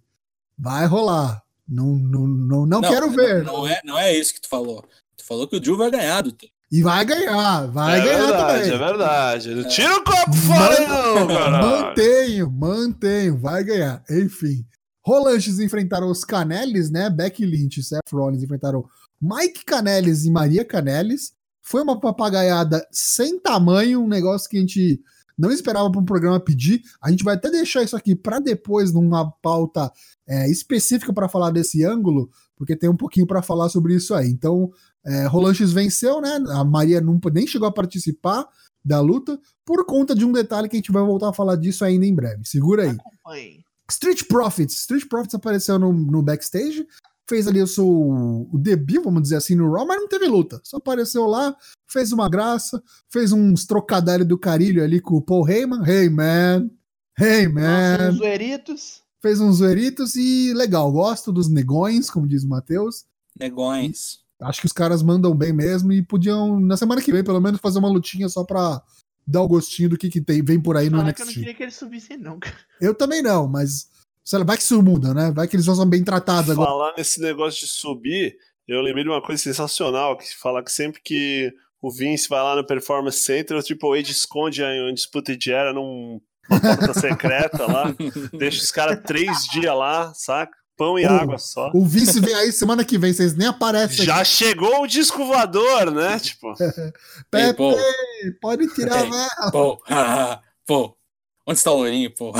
Vai rolar. Não, não, não, não, quero ver. Não, é, não é isso que tu falou. Tu falou que o Drew vai ganhar do Taker. E vai ganhar, vai é ganhar verdade, também. é verdade. Não tira o copo fora, não, caralho. Mantenho, mantenho, vai ganhar. Enfim. Rolanches enfrentaram os Canelis, né? Becky Lynch e Seth Rollins enfrentaram Mike Canelis e Maria Canelis. Foi uma papagaiada sem tamanho, um negócio que a gente não esperava para um programa pedir. A gente vai até deixar isso aqui para depois, numa pauta é, específica para falar desse ângulo, porque tem um pouquinho para falar sobre isso aí. Então, é, Rolanches venceu, né? A Maria não, nem chegou a participar da luta, por conta de um detalhe que a gente vai voltar a falar disso ainda em breve. Segura aí. acompanhe. Street Profits. Street Profits apareceu no, no backstage, fez ali o seu o debut, vamos dizer assim, no Raw, mas não teve luta. Só apareceu lá, fez uma graça, fez uns trocadilhos do carilho ali com o Paul Heyman. Hey, man. Hey, Nossa, man. os zoeritos. Fez uns zoeritos e legal. Gosto dos negões, como diz o Matheus. Negões. Acho que os caras mandam bem mesmo e podiam, na semana que vem, pelo menos, fazer uma lutinha só pra dar o gostinho do que, que tem, vem por aí no Falar que eu não NXT. queria que eles subissem, não, cara. Eu também não, mas sei lá, vai que isso muda, né? Vai que eles são bem tratados agora. Falar nesse negócio de subir, eu lembrei de uma coisa sensacional, que fala que sempre que o Vince vai lá no Performance Center, o Triple H esconde a Undisputed Era numa porta secreta lá, deixa os caras três dias lá, saca? Pão e Oh, água só. O vice vem aí semana que vem, vocês nem aparecem Já chegou o disco voador, né? Tipo, aqui. Ei, Pepe, pô, pode tirar a Ei. vela. pô, pô. Onde está o loirinho, pô?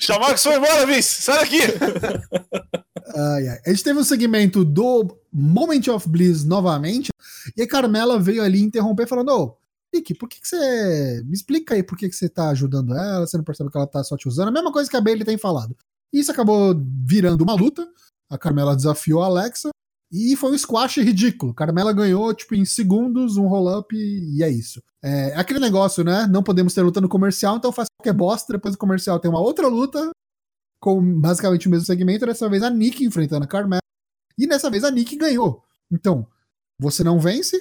Chamar que foi embora, Vince! Sai daqui! Ai, ai. A gente teve um segmento do Moment of Bliss novamente, e a Carmela veio ali interromper falando, ô, Nick, por que, que você... Me explica aí por que, que você tá ajudando ela, você não percebe que ela tá só te usando, a mesma coisa que a Bailey tem falado. E isso acabou virando uma luta, a Carmela desafiou a Alexa, e foi um squash ridículo. Carmela ganhou, tipo, em segundos, um roll-up e é isso. É aquele negócio, né? Não podemos ter luta no comercial, então faz qualquer bosta. Depois do comercial tem uma outra luta com basicamente o mesmo segmento. Dessa vez a Nick enfrentando a Carmela. E dessa vez a Nick ganhou. Então, você não vence,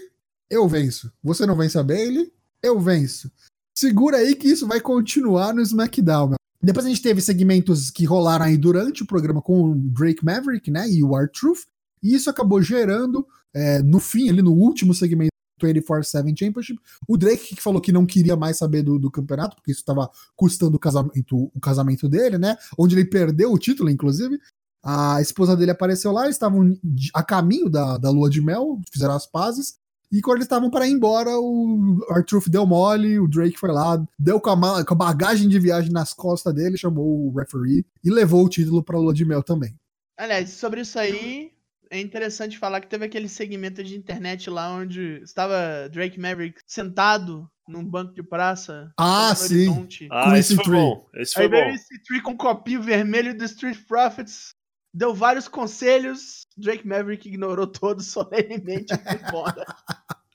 eu venço. Você não vence a Bailey, eu venço. Segura aí que isso vai continuar no SmackDown. Meu. Depois a gente teve segmentos que rolaram aí durante o programa com o Drake Maverick, né? E o R-Truth. E isso acabou gerando, é, no fim, ali no último segmento do 24-7 Championship, o Drake que falou que não queria mais saber do, do campeonato, porque isso estava custando o casamento, o casamento dele, né? Onde ele perdeu o título, inclusive. A esposa dele apareceu lá, eles estavam a caminho da, da lua de mel, fizeram as pazes. E quando eles estavam para ir embora, o Arthur deu mole, o Drake foi lá, deu com a, com a bagagem de viagem nas costas dele, chamou o referee e levou o título para a lua de mel também. Aliás, sobre isso aí, é interessante falar que teve aquele segmento de internet lá onde estava Drake Maverick sentado num banco de praça. Ah, sim. Horizonte. Ah, Com esse foi tree. bom. Esse foi Aí bom. esse tree com um copinho vermelho do Street Profits, deu vários conselhos, Drake Maverick ignorou todos solenemente e foi embora.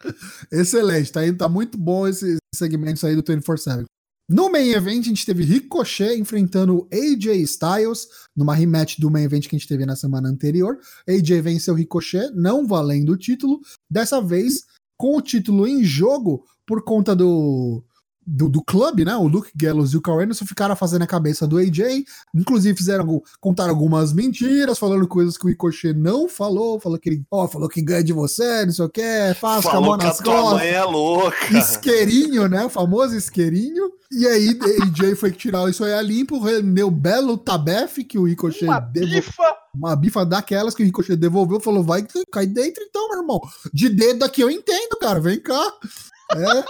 Excelente, tá, indo- tá muito bom esse segmento aí do 24-7. No main event, a gente teve Ricochet enfrentando AJ Styles, numa rematch do main event que a gente teve na semana anterior. AJ venceu Ricochet, não valendo o título, dessa vez com o título em jogo por conta do. Do, do clube, né? O Luke Gallows e o Carl Anderson ficaram fazendo a cabeça do AJ. Inclusive, fizeram contaram algumas mentiras, falando coisas que o Ricochet não falou. Falou que ele, ó, falou que ganha de você, não sei o que, faz com a mão Falou que a nas costas mãe é louca. isqueirinho, né? O famoso isqueirinho. E aí, AJ foi tirar isso aí a limpo, rendeu belo tabef que o Ricochet Uma devolveu. bifa! Uma bifa daquelas que o Ricochet devolveu falou: vai cai dentro então, meu irmão. De dedo aqui eu entendo, cara. Vem cá. É,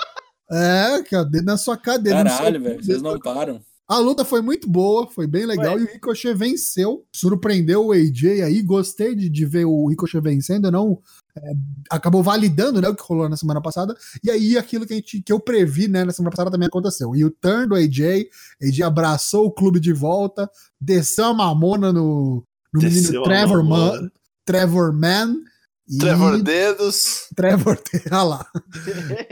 é, cara, dedo na sua cadeira. Caralho, velho, vocês não param. A luta foi muito boa, foi bem legal e o Ricochet venceu. Surpreendeu o AJ aí, gostei de, de ver o Ricochet vencendo, não é, acabou validando né, o que rolou na semana passada. E aí aquilo que, a gente, que eu previ né, na semana passada também aconteceu. E o turn do AJ, AJ abraçou o clube de volta, desceu a mamona no, no menino Trevor. Man, Trevor Man. E Trevor Dedos. Trevor, olha lá.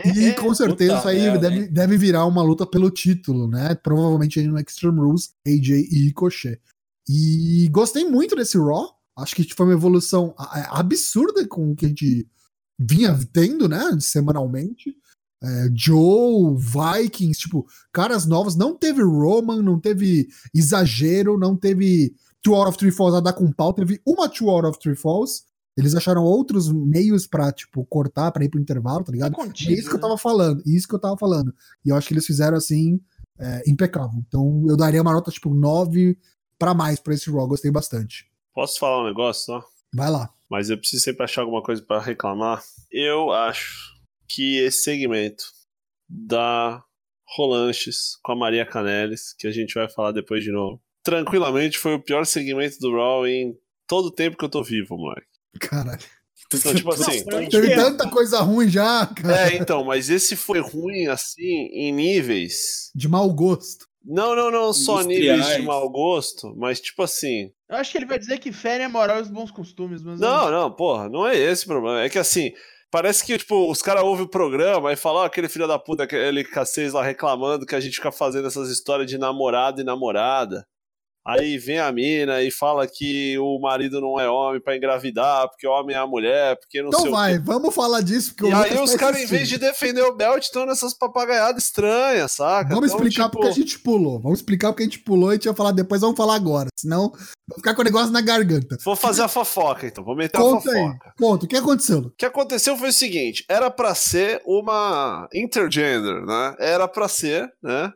E com certeza Puta isso aí deve, deve virar uma luta pelo título, né? Provavelmente aí no Extreme Rules, AJ e Ricochet. E gostei muito desse Raw. Acho que foi uma evolução absurda com o que a gente vinha tendo, né? Semanalmente. É, Joe, Vikings, tipo, caras novos. Não teve Roman, não teve exagero, não teve Two Out of Three Falls a dar com pau. Teve uma Two Out of Three Falls. Eles acharam outros meios pra, tipo, cortar, pra ir pro intervalo, tá ligado? Tá É contido, isso que eu né? tava falando, isso que eu tava falando. E eu acho que eles fizeram assim, é, impecável. Então eu daria uma nota, tipo, 9 pra mais pra esse Raw, gostei bastante. Posso falar um negócio só? Vai lá. Mas eu preciso sempre achar alguma coisa pra reclamar. Eu acho que esse segmento da Rolanches com a Maria Canelis, que a gente vai falar depois de novo, tranquilamente foi o pior segmento do Raw em todo o tempo que eu tô vivo, moleque. Caralho. Então, tipo assim, Teve tanta coisa ruim já, cara. É, então, mas esse foi ruim assim em níveis. De mau gosto. Não, não, não só níveis de mau gosto, mas tipo assim. Eu acho que ele vai dizer que fere a moral e os bons costumes, mas. Não, não, porra, não é esse o problema. É que assim, parece que, tipo, os caras ouvem o programa e falam, ó, aquele filho da puta, aquele cacês lá reclamando que a gente fica fazendo essas histórias de namorado e namorada. Aí vem a mina e fala que o marido não é homem pra engravidar, porque homem é a mulher, porque não Então sei o vai, quê. vamos falar disso. Porque E o aí os caras, em vez de defender o Belt, estão nessas papagaiadas estranhas, saca? Vamos Então, explicar tipo, porque a gente pulou. Vamos explicar porque a gente pulou e a gente ia falar depois, vamos falar agora. Senão vai ficar com o negócio na garganta. Vou fazer a fofoca, então. Vou meter a Conta fofoca. aí. Conta, o que aconteceu? O que aconteceu foi o seguinte: era pra ser uma intergender, né? Era pra ser, né?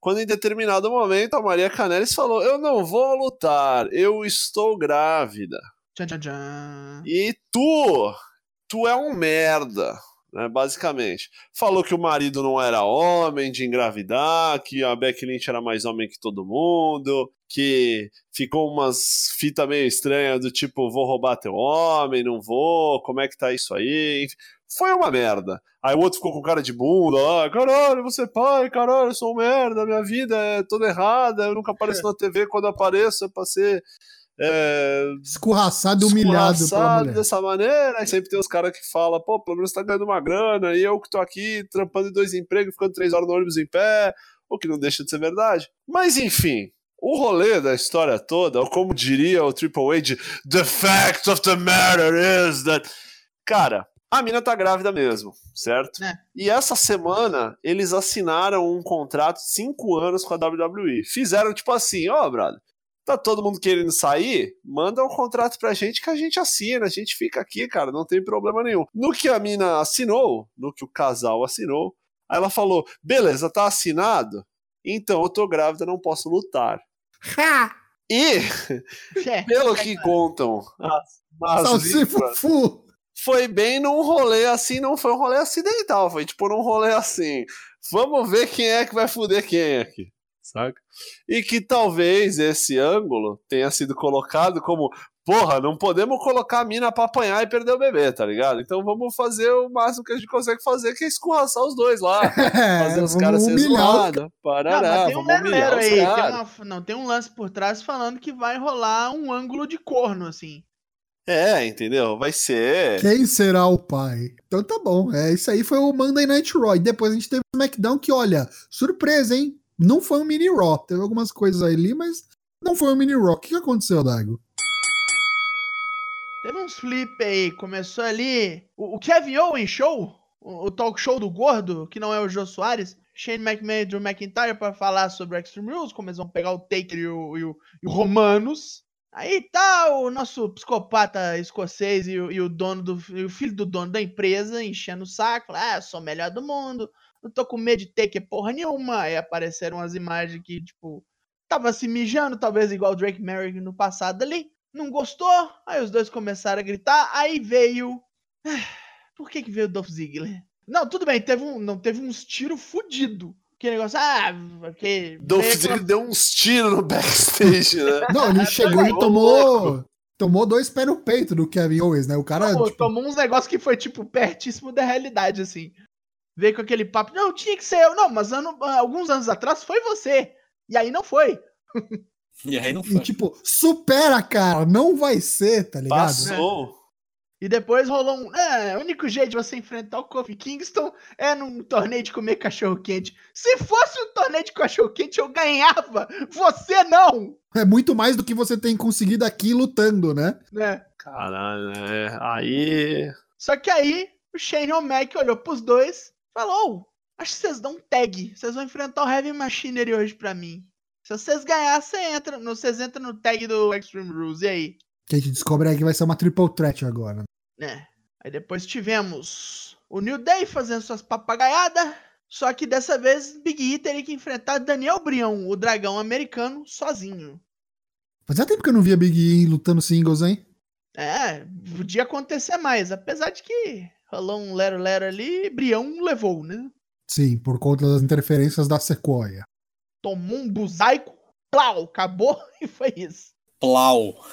Quando em determinado momento a Maria Canelis falou: Eu não vou lutar, eu estou grávida. Tchan, tchan, tchan. E tu, tu é um merda. né, basicamente. Falou que o marido não era homem de engravidar, que a Becky Lynch era mais homem que todo mundo, que ficou umas fitas meio estranhas do tipo, vou roubar teu homem, não vou, como é que tá isso aí? Foi uma merda. Aí o outro ficou com cara de bunda, ah, caralho, você é pai, caralho, eu sou um merda, minha vida é toda errada, eu nunca apareço na TV, quando apareço é pra ser é, escorraçado, humilhado escorraçado dessa maneira. Aí sempre tem os caras que falam, pô, pelo menos tá ganhando uma grana, e eu que tô aqui trampando em dois empregos, ficando três horas no ônibus em pé, o que não deixa de ser verdade. Mas enfim, o rolê da história toda, ou como diria o Triple H, de, The fact of the matter is that. Cara, a mina tá grávida mesmo, certo? É. E essa semana eles assinaram um contrato de cinco anos com a WWE. Fizeram tipo assim, ó, oh, brother, Tá todo mundo querendo sair? Manda um contrato pra gente que a gente assina, a gente fica aqui, cara, não tem problema nenhum. No que a mina assinou, no que o casal assinou, aí ela falou: beleza, tá assinado? Então eu tô grávida, não posso lutar. e, pelo que contam as, as foi bem num rolê assim, não foi um rolê acidental, foi tipo num rolê assim. Vamos ver quem é que vai fuder quem aqui saca? E que talvez esse ângulo tenha sido colocado como porra, não podemos colocar a mina pra apanhar e perder o bebê, tá ligado? Então vamos fazer o máximo que a gente consegue fazer, que é escorraçar os dois lá. Fazer os caras ser zoados. Parará, não, tem um aí, tem uma, não, tem um lance por trás falando que vai rolar um ângulo de corno, assim. É, entendeu? Vai ser. Quem será o pai? Então tá bom. É, isso aí foi o Monday Night Raw. E depois a gente teve o SmackDown que, olha, surpresa, hein? Não foi um mini Raw. Teve algumas coisas ali, mas não foi um mini Raw. O que aconteceu, Dago? Teve uns flip aí. Começou ali. O, Kevin Owen Show, o, talk show do gordo, que não é o Jô Soares. Shane McMahon e Drew McIntyre para falar sobre o Extreme Rules, como eles vão pegar o Taker e o, e o, e o Romanos. Aí tá o nosso psicopata escocês e o, e o dono do o filho do dono da empresa enchendo o saco, ah, sou o melhor do mundo, não tô com medo de ter que porra nenhuma. Aí apareceram as imagens que, tipo, tava se mijando, talvez igual o Drake Merrick no passado ali. Não gostou, aí os dois começaram a gritar, aí veio. Por que que veio o Dolph Ziggler? Não, tudo bem, teve um, não teve uns tiros fudido. Que negócio, ah, porque. Dolph Ziggler deu uns tiros no backstage, né? Não, ele chegou e tomou. Tomou dois pés no peito do Kevin Owens, né? O cara. Tomou, tipo... tomou uns negócios que foi, tipo, pertíssimo da realidade, assim veio com aquele papo, não, tinha que ser eu. Não, mas ano, alguns anos atrás foi você. E aí não foi. E aí não foi. E, tipo, supera, cara, não vai ser, tá ligado? Passou. E depois rolou um. É, o único jeito de você enfrentar o Kofi Kingston é num torneio de comer cachorro-quente. Se fosse um torneio de cachorro-quente, eu ganhava! Você não! É muito mais do que você tem conseguido aqui lutando, né? É. Caralho, é. Aí. Só que aí, o Shane O'Mac olhou pros dois Falou, acho que vocês dão um tag. Vocês vão enfrentar o Heavy Machinery hoje pra mim. Se vocês ganhar, você entra, vocês entram no tag do Extreme Rules. E aí? Que a gente descobre aí que vai ser uma triple threat agora. É. Aí depois tivemos o New Day fazendo suas papagaiadas. Só que dessa vez Big E teria que enfrentar Daniel Brion, o dragão americano, sozinho. Fazia tempo que eu não via Big E lutando singles, hein? É, podia acontecer mais. Apesar de que Rolou um lero-lero ali e Brião levou, né? Sim, por conta das interferências da Sequoia. Tomou um buzaico, plau, acabou e foi isso. Plau.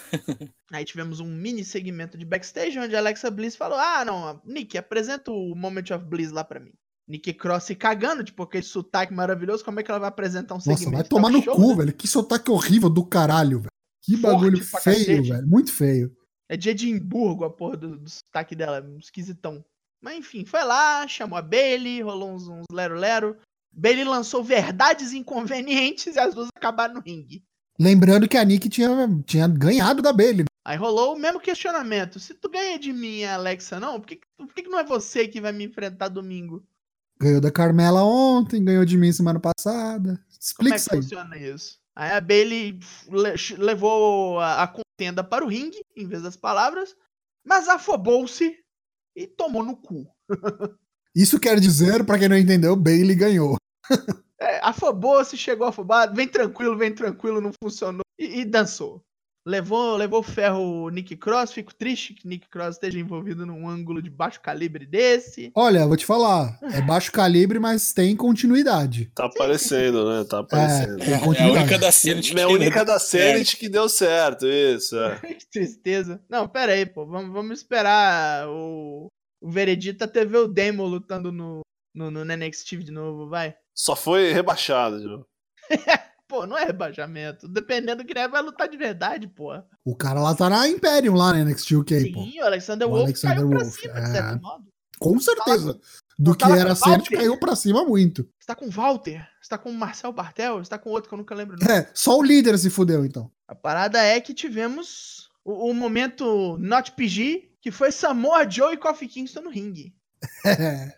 Aí tivemos um mini segmento de backstage onde a Alexa Bliss falou: Ah, não, Nick, apresenta o Moment of Bliss lá pra mim. Nick Cross se cagando, tipo, aquele sotaque maravilhoso, como é que ela vai apresentar um segmento? Nossa, vai tomar no show, cu, né? velho. Que sotaque horrível do caralho, velho. Que Forte bagulho feio, velho. Muito feio. É de Edimburgo a porra do, do sotaque dela, um esquisitão. Mas enfim, foi lá, chamou a Bailey, rolou uns, uns lero-lero. Bailey lançou verdades inconvenientes e as duas acabaram no ringue. Lembrando que a Nick tinha, tinha ganhado da Bailey. Aí rolou o mesmo questionamento. Se tu ganha de mim, Alexa, não, por que, por que não é você que vai me enfrentar domingo? Ganhou da Carmela ontem, ganhou de mim semana passada. Explica Como é que funciona isso? Aí a Bailey levou a, a contenda para o ringue, em vez das palavras, mas afobou-se e tomou no cu. Isso quer dizer, para quem não entendeu, Bailey ganhou. é, afobou-se, chegou afobado, vem tranquilo, vem tranquilo, não funcionou e, e dançou. Levou, levou ferro o Nick Cross. Fico triste que Nick Cross esteja envolvido num ângulo de baixo calibre desse. Olha, vou te falar, é baixo calibre, mas tem continuidade. Tá aparecendo, né? Tá aparecendo. É, É a única da É a que- única da Zenit que deu certo, isso. é. que tristeza. Não, pera aí, pô. Vamos, vamos esperar o, o Veredito até ver o Demo lutando no, no, no NXT de novo, vai. Só foi rebaixado de novo. Pô, não é rebaixamento. Dependendo do que é, vai lutar de verdade, pô. O cara lá tá na Imperium, lá na NXT UK, pô. Sim, o Alexander Wolf Alexander caiu pra Wolf, cima, é. de certo modo. Com certeza. Do que era Walter? caiu pra cima muito. Você tá com o Walter, você tá com o Marcel Bartel, você tá com outro que eu nunca lembro. É, só o líder se fudeu, então. A parada é que tivemos o, o momento Not PG, que foi Samoa Joe e Kofi Kingston no ringue. É.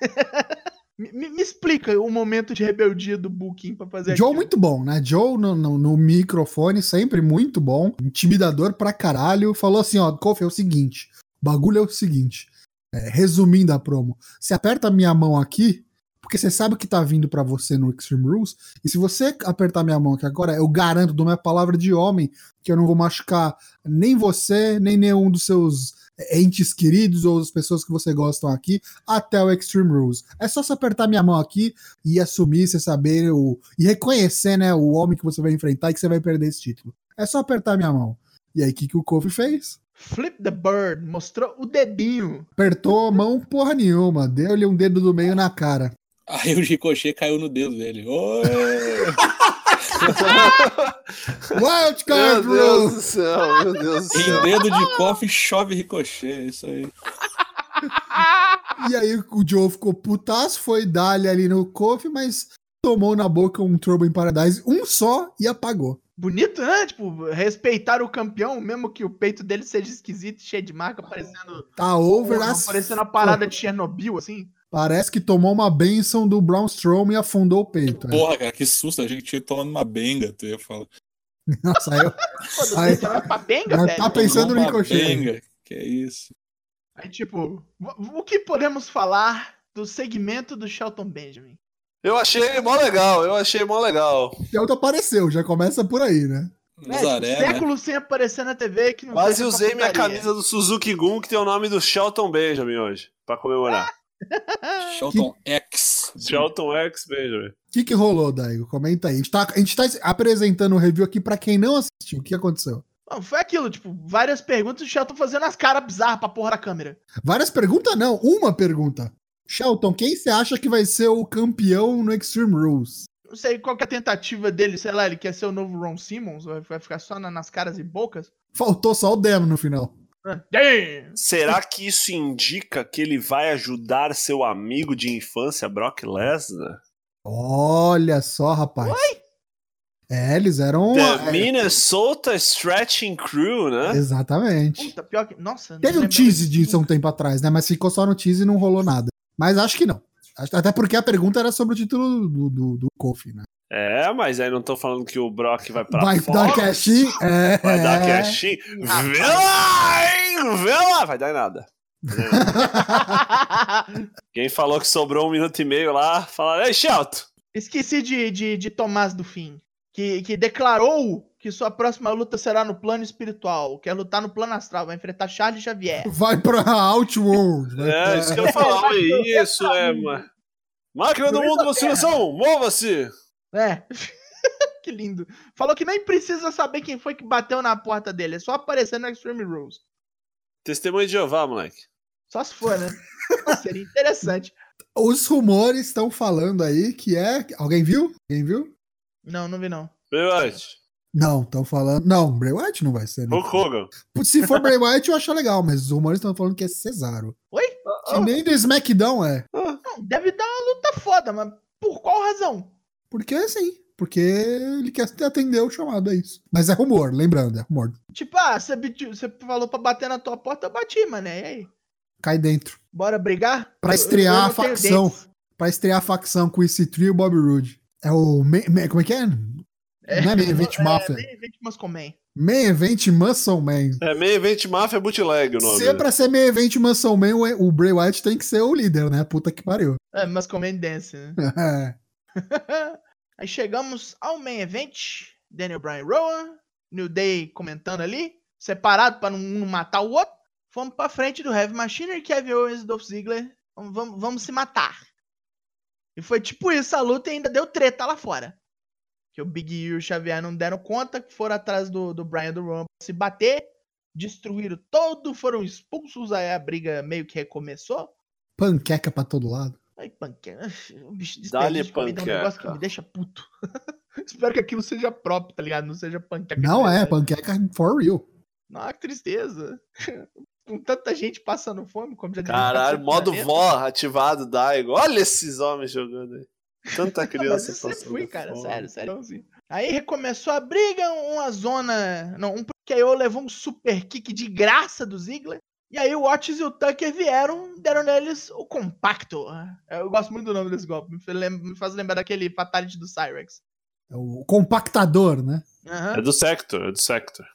Me, me- explica o momento de rebeldia do Booking pra fazer Joe aquilo. muito bom, né? Joe no, no- no microfone, sempre muito bom. Intimidador pra caralho. Falou assim, ó, Kofi, é o seguinte. O bagulho é o seguinte. é, resumindo a promo. Você aperta a minha mão aqui, porque você sabe o que tá vindo pra você no Extreme Rules. E se você apertar minha mão aqui agora, eu garanto, dou minha palavra de homem, que eu não vou machucar nem você, nem nenhum dos seus entes queridos ou as pessoas que você gostam aqui até o Extreme Rules. É só você apertar minha mão aqui e assumir, você saber o, e reconhecer, né, o homem que você vai enfrentar e que você vai perder esse título. É só apertar minha mão. E aí, o que, que o Kofi fez? Flip the Bird, mostrou o dedinho. Apertou a mão porra nenhuma, deu-lhe um dedo do meio na cara. Aí o Ricochet caiu no dedo dele. Oi! Wild Meu Deus do céu, meu Deus do em céu. dedo de coffee chove Ricochet. é Isso aí. E aí o Joe ficou putaço, foi dar-lhe ali no Kofi, mas tomou na boca um Trouble in Paradise, um só, e apagou. Bonito, né? Tipo, respeitar o campeão, mesmo que o peito dele seja esquisito, cheio de marca, parecendo, Tá over as... parecendo a parada de Chernobyl, assim. Parece que tomou uma benção do Braun Strowman e afundou o peito. né? Porra, cara, que susto. A gente tinha tomado uma benga, tu ia falar. Nossa, aí eu... Pô, Aí- você vai pra benga, velho. tá pensando no Uma Ricochet. benga. Que é isso. Aí, tipo, o- que podemos falar do segmento do Shelton Benjamin? Eu achei mó legal, eu achei mó legal. Shelton apareceu, já começa por aí, né? Nazaré, tipo, né? séculos sem aparecer na TV que não Quase usei minha camisa do Suzuki Gun, que tem o nome do Shelton Benjamin hoje, pra comemorar. Shelton X. Shelton X Benjamin. O que, que rolou, Daigo? Comenta aí. A gente, tá, a gente tá apresentando o review aqui pra quem não assistiu. O que aconteceu? Não, foi aquilo, tipo, várias perguntas e o Shelton fazendo as caras bizarras pra porra da câmera. Várias perguntas, não. Uma pergunta. Shelton, quem você acha que vai ser o campeão no Extreme Rules? Não sei qual que é a tentativa dele, sei lá, ele quer ser o novo Ron Simmons, vai vai ficar só na- nas caras e bocas. Faltou só o Demo no final. Damn! Será que isso indica que ele vai ajudar seu amigo de infância, Brock Lesnar? Olha só, rapaz. É, eles eram. The é, Minnesota Stretching Crew, né? exatamente. Puta, pior que. Nossa, não Teve um tease disso há um tempo atrás, né? Mas ficou só no tease e não rolou nada. Mas acho que não. Até porque a pergunta era sobre o título do, do, do Kofi, né? É, mas aí não tô falando que o Brock vai pra Vai Fox, dar cash? É. Vai dar cash in. Vê lá, hein? Vê lá. Vai dar em nada. Quem falou que sobrou um minuto e meio lá, fala, ei, Shelton. Esqueci de, de, de Tomás do Fim, que, que declarou que sua próxima luta será no plano espiritual, quer lutar no plano astral, vai enfrentar Charles Xavier. Vai pra Outworld. vai É, pra- isso que eu ia falar. Isso, é, mano. Máquina do mundo, vacinação, mova-se. É. que lindo. Falou que nem precisa saber quem foi que bateu na porta dele, é só aparecer no Extreme Rules. Testemunho de Jeová, moleque. Só se for, né? Seria interessante. Os rumores estão falando aí que é. Alguém viu? Alguém viu? Não, não vi não. Verdade. Não, estão falando. Não, Bray Wyatt não vai ser. né? Hulk Hogan. Se for Bray Wyatt, eu acho legal, mas os rumores estão falando que é Cesaro. Oi? Que nem do SmackDown é. Não, deve dar uma luta foda, mas por qual razão? Porque assim. Porque ele quer atender o chamado, é isso. Mas é rumor, lembrando, é rumor. Tipo, ah, você, você falou pra bater na tua porta, eu bati, mano. E aí? Cai dentro. Bora brigar? Pra Eu- estrear eu a não tenho facção. Pra estrear a facção com esse trio Bobby Roode. É o. como é que é? Não é Main Event É, Mafia. nem evento Muscle Man. Main Event Muscle Man. É meio event Mafia Bootleg o nome. Se é né? pra ser Main Event Muscle Man, o o Bray Wyatt tem que ser o líder, né? Puta que pariu. É, Muscle Man Dance, né? É. Aí chegamos ao main event. Daniel Bryan Rowan New Day comentando ali, separado pra não, não matar o outro. Fomos pra frente do Heavy Machinery, Kevin Owens e Dolph Ziggler. Vamos, vamos, vamos se matar. E foi tipo isso a luta e ainda deu treta lá fora. Que o Big E e o Xavier não deram conta, que foram atrás do, do Brian do Rumble se bater, destruíram todo, foram expulsos, aí a briga meio que recomeçou. Panqueca pra todo lado. Ai, panqueca. O bicho de Dá-lhe desperdício de comida é um negócio que panqueca. me deixa puto. Espero que aquilo seja próprio, tá ligado? Não seja panqueca. Não é, verdade. panqueca for real. Não, que tristeza. Com tanta gente passando fome, como já Caralho, devia modo planeta. vó ativado, Daigo. Olha esses homens jogando aí. Tanta criança mas eu sempre passando fui, cara, fome. sério, sério. Aí recomeçou a briga, uma zona. Não, um KO levou um super kick de graça do Ziggler. E aí o Otis e o Tucker vieram, deram neles o compacto. Eu gosto muito do nome desse golpe, me faz lembrar daquele Fatality do Cyrex. É o compactador, né? Aham. É do Sector, é do Sector.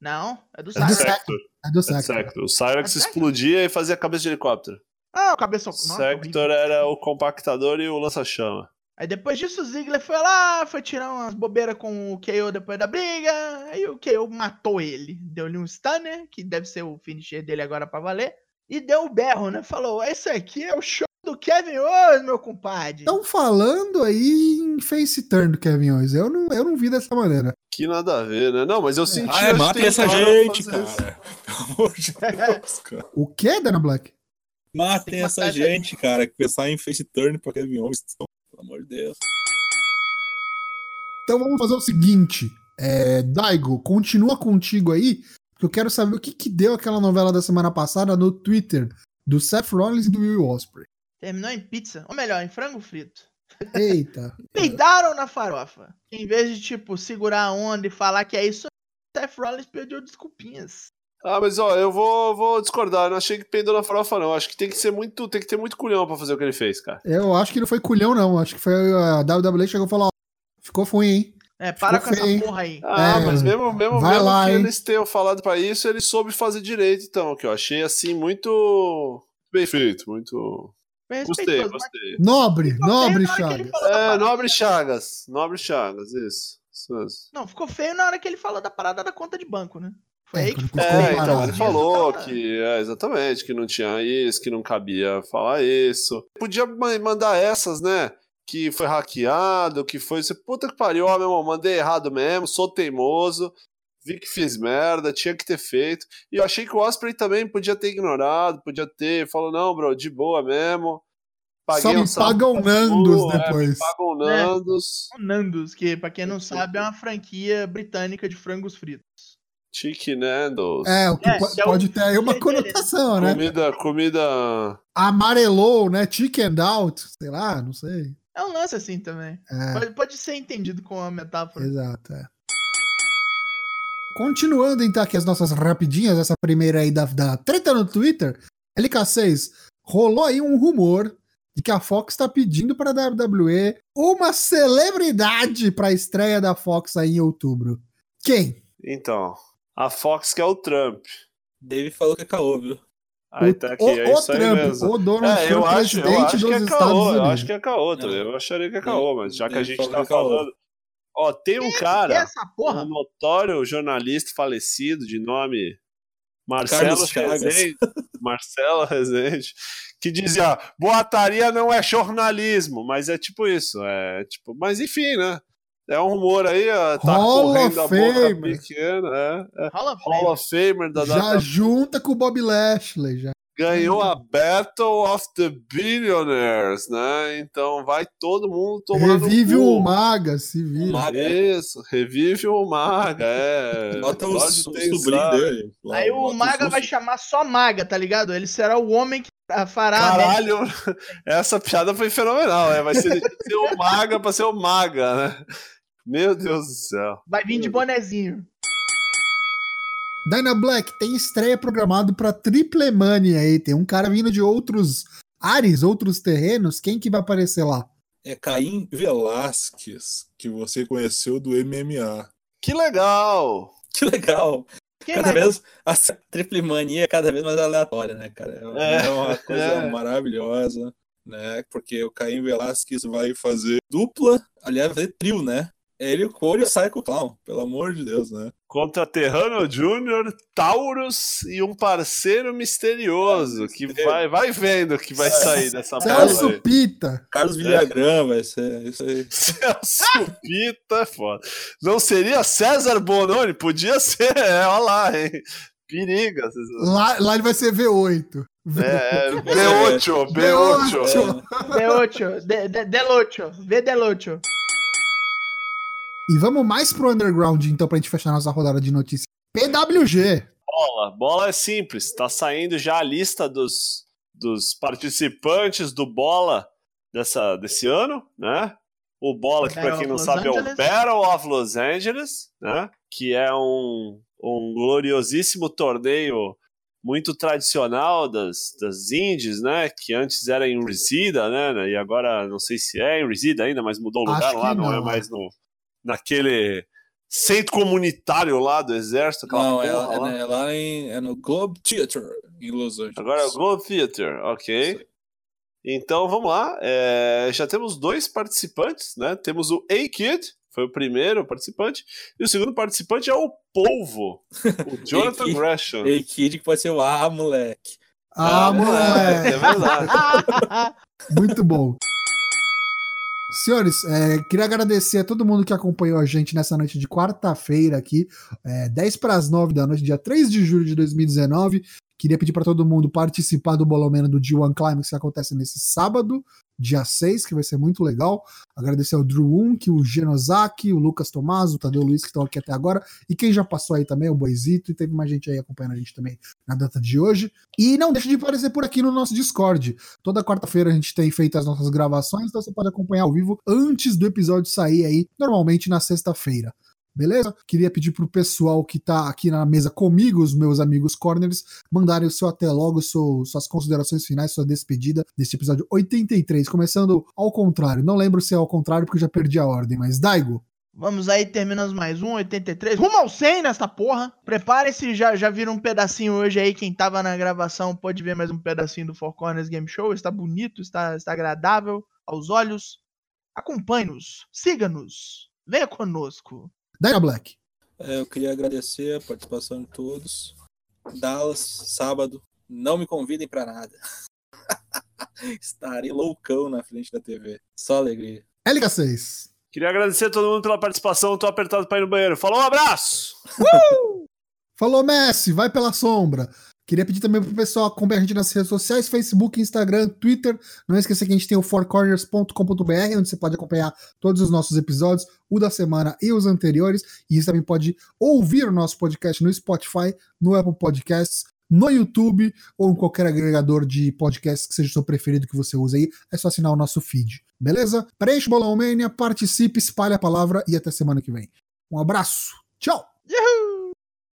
Não, é do É do Cyrex. Sector, É do é do sexo. Sector. O Cyrex É Sector? explodia e fazia cabeça de helicóptero. Ah, o cabeção. Sector horrível. era o compactador e o lança-chama. Aí depois disso o Ziggler foi lá, foi tirar umas bobeiras com o KO depois da briga. Aí o KO matou ele. Deu-lhe um stunner, que deve ser o finisher dele agora pra valer. E deu o berro, né? Falou: Esse aqui é o show do Kevin Owens, meu compadre. Estão falando aí em face turn do Kevin Owens. Eu não, eu não vi dessa maneira. Que nada a ver, né? Não, mas eu senti. Ah, é, matem essa gente, cara. Pelo amor de Deus, cara. O que, Dana Black? Tem Matem essa gente, cara. Que pensar em face turn pra Kevin Owens. Pelo amor de Deus. Então vamos fazer o seguinte. É, Daigo, continua contigo aí, porque eu quero saber o que, que deu aquela novela da semana passada no Twitter do Seth Rollins e do Will Ospreay. Terminou em pizza. Ou melhor, em frango frito. Eita. Peidaram na farofa. Em vez de, tipo, segurar a onda e falar que é isso, Seth Rollins pediu desculpinhas. Ah, mas ó, eu vou, vou discordar. Eu não achei que pendeu na farofa, não. Acho que tem que ser muito. Tem que ter muito culhão pra fazer o que ele fez, cara. Eu acho que não foi culhão, não. Acho que foi a WWE chegou e falou: ó, ficou ruim, hein? É, para Ficou com essa feio, hein? porra aí. Ah, É, mas mesmo, mesmo, vai mesmo lá, que hein? eles tenham falado pra isso, ele soube fazer direito, então. Que eu achei assim muito. Bem feito, muito. Gostei, gostei. Nobre, nobre, Chagas. É. Nobre Chagas. Nobre Chagas, isso. Isso. Não, ficou feio na hora que ele falou da parada da conta de banco, né? Foi É, aí que ficou É, então, ele falou que, é, exatamente, que não tinha isso, que não cabia falar isso. Podia ma- mandar essas, né? Que foi hackeado, que foi. Você, puta que pariu, ó, meu irmão, mandei errado mesmo, sou teimoso, vi que fiz merda, tinha que ter feito. E eu achei que o Osprey também podia ter ignorado, podia ter, falou, não, bro, de boa mesmo. Só me um pagam Nandos full, é, depois. Pagam É. Nandos. O Nandos, que pra quem não sabe é uma franquia britânica de frangos fritos. Chicken Nandos. É, o que É, po- que é o- pode ter aí uma né? conotação, né? Comida, comida. Amarelou, né? Chicken out, sei lá, não sei. É um lance assim também. É. Pode, pode ser entendido com a metáfora. Exato, é. Continuando então aqui as nossas rapidinhas, essa primeira aí da, da treta no Twitter, LK6, rolou aí um rumor de que a Fox está pedindo para a WWE uma celebridade para a estreia da Fox aí em outubro. Quem? Então, a Fox que é o Trump. Dave falou que é caô, viu? Aí o, tá aqui, o, é o isso aí Trump, mesmo. o Donald É, eu Trump, acho, eu presidente acho dos que é Estados caô, eu acho que é caô, eu acharia que é caô, mas já que a gente tá é falando... Ó, tem um cara, porra? um notório jornalista falecido de nome Marcelo. Rezende, Marcelo Rezende, que dizia, boataria não é jornalismo, mas é tipo isso, é tipo, mas enfim, né? É um rumor aí, ó, tá Hall correndo a of boca Famer. pequena, é, é. Hall of Famer da Já WWE. junta com o Bob Lashley, já. ganhou a Battle of the Billionaires, né? Então vai todo mundo tomar Revive o Maga, se vira. Maga. Isso, revive o Maga, é. Bota o, sobrinho dele. Aí o Maga vai chamar só Maga, tá ligado? Ele será o homem que fará a merda. Caralho, essa piada foi fenomenal, né? Vai ser, ser o Maga pra ser o Maga, né? Meu Deus do céu. Vai vir de bonezinho. Dyna Black tem estreia programado pra Triple Money aí. Tem um cara vindo de outros ares, outros terrenos. Quem que vai aparecer lá? É Caim Velasquez, que você conheceu do MMA. Que legal! Que legal! Quem cada vez a triple mania é cada vez mais aleatória, né, cara? É, É, é uma coisa é. maravilhosa, né? Porque o Caim Velasquez vai fazer dupla, aliás, vai fazer trio, né? É Ele, o Cole e o Psycho Clown, pelo amor de Deus, né? contra Terrano Júnior, Taurus e um parceiro misterioso que vai, vai vendo que vai sair dessa bola. Celso Pita. Carlos Villagrán vai ser isso aí. Celso Pita é foda. Não seria César Bononi? Podia ser, é, olha lá, hein? Periga. Lá, lá ele vai ser V8. É, B8, B8. B8, de, de, Delocho, V Delocho. E vamos mais pro underground, então, pra gente fechar nossa rodada de notícias. PWG. Bola, bola é simples. Tá saindo já a lista dos, dos participantes do bola dessa, desse ano, né? O bola, que para quem não sabe Angeles. é o Battle of Los Angeles, né? Que é um, um gloriosíssimo torneio muito tradicional das, das indies, né? Que antes era em Resida, né? E agora não sei se é em Resida ainda, mas mudou o lugar lá, não, não, é mais no, naquele centro comunitário lá do exército. Não, é, lá. É, é, lá em, é no Globe Theater, em Los Angeles. Agora é o Globe Theater, ok. Então vamos lá. É, já temos dois participantes, né? Temos o A-Kid, foi o primeiro participante, e o segundo participante é o Polvo, o Jonathan Gresham. A-Kid que pode ser o Ah, moleque. Ah, ah moleque. É verdade. Muito bom. Senhores, é, queria agradecer a todo mundo que acompanhou a gente nessa noite de quarta-feira aqui, é, 10 para as 9 da noite, dia 3 de julho de 2019. Queria pedir para todo mundo participar do Bolomena do G1 Climax que acontece nesse sábado, dia 6, que vai ser muito legal. Agradecer ao Drew Unk, o Genosaki, o Lucas Tomás, o Tadeu Luiz, que estão aqui até agora, e quem já passou aí também, o Boizito, e teve mais gente aí acompanhando a gente também na data de hoje. E não deixe de aparecer por aqui no nosso Discord. Toda quarta-feira a gente tem feito as nossas gravações, então você pode acompanhar ao vivo antes do episódio sair aí, normalmente na sexta-feira. Beleza? Queria pedir pro pessoal que tá aqui na mesa comigo, os meus amigos corners, mandarem o seu até logo, seu, suas considerações finais, sua despedida deste episódio 83, começando ao contrário. Não lembro se é ao contrário porque eu já perdi a ordem, mas Daigo. Vamos aí, terminamos mais um, 83. Rumo ao 100 nessa porra. Prepare-se, já, já viram um pedacinho hoje aí. Quem tava na gravação pode ver mais um pedacinho do Four Corners Game Show. Está bonito, está, está agradável aos olhos. Acompanhe-nos, siga-nos, venha conosco. Dyna Black. É, eu queria agradecer a participação de todos. Dallas, sábado. Não me convidem para nada. Estarei loucão na frente da TV. Só alegria. LK6. Queria agradecer a todo mundo pela participação. Tô apertado para ir no banheiro. Falou, um abraço! Uh! Falou, Messi. Vai pela sombra. Queria pedir também pro pessoal acompanhar a gente nas redes sociais, Facebook, Instagram, Twitter. Não esqueça que a gente tem o fourcorners.com.br, onde você pode acompanhar todos os nossos episódios, o da semana e os anteriores. E você também pode ouvir o nosso podcast no Spotify, no Apple Podcasts, no YouTube ou em qualquer agregador de podcasts que seja o seu preferido que você use aí. É só assinar o nosso feed. Beleza? Preenche o Bolão Mania, participe, espalhe a palavra e até semana que vem. Um abraço. Tchau! Uhul!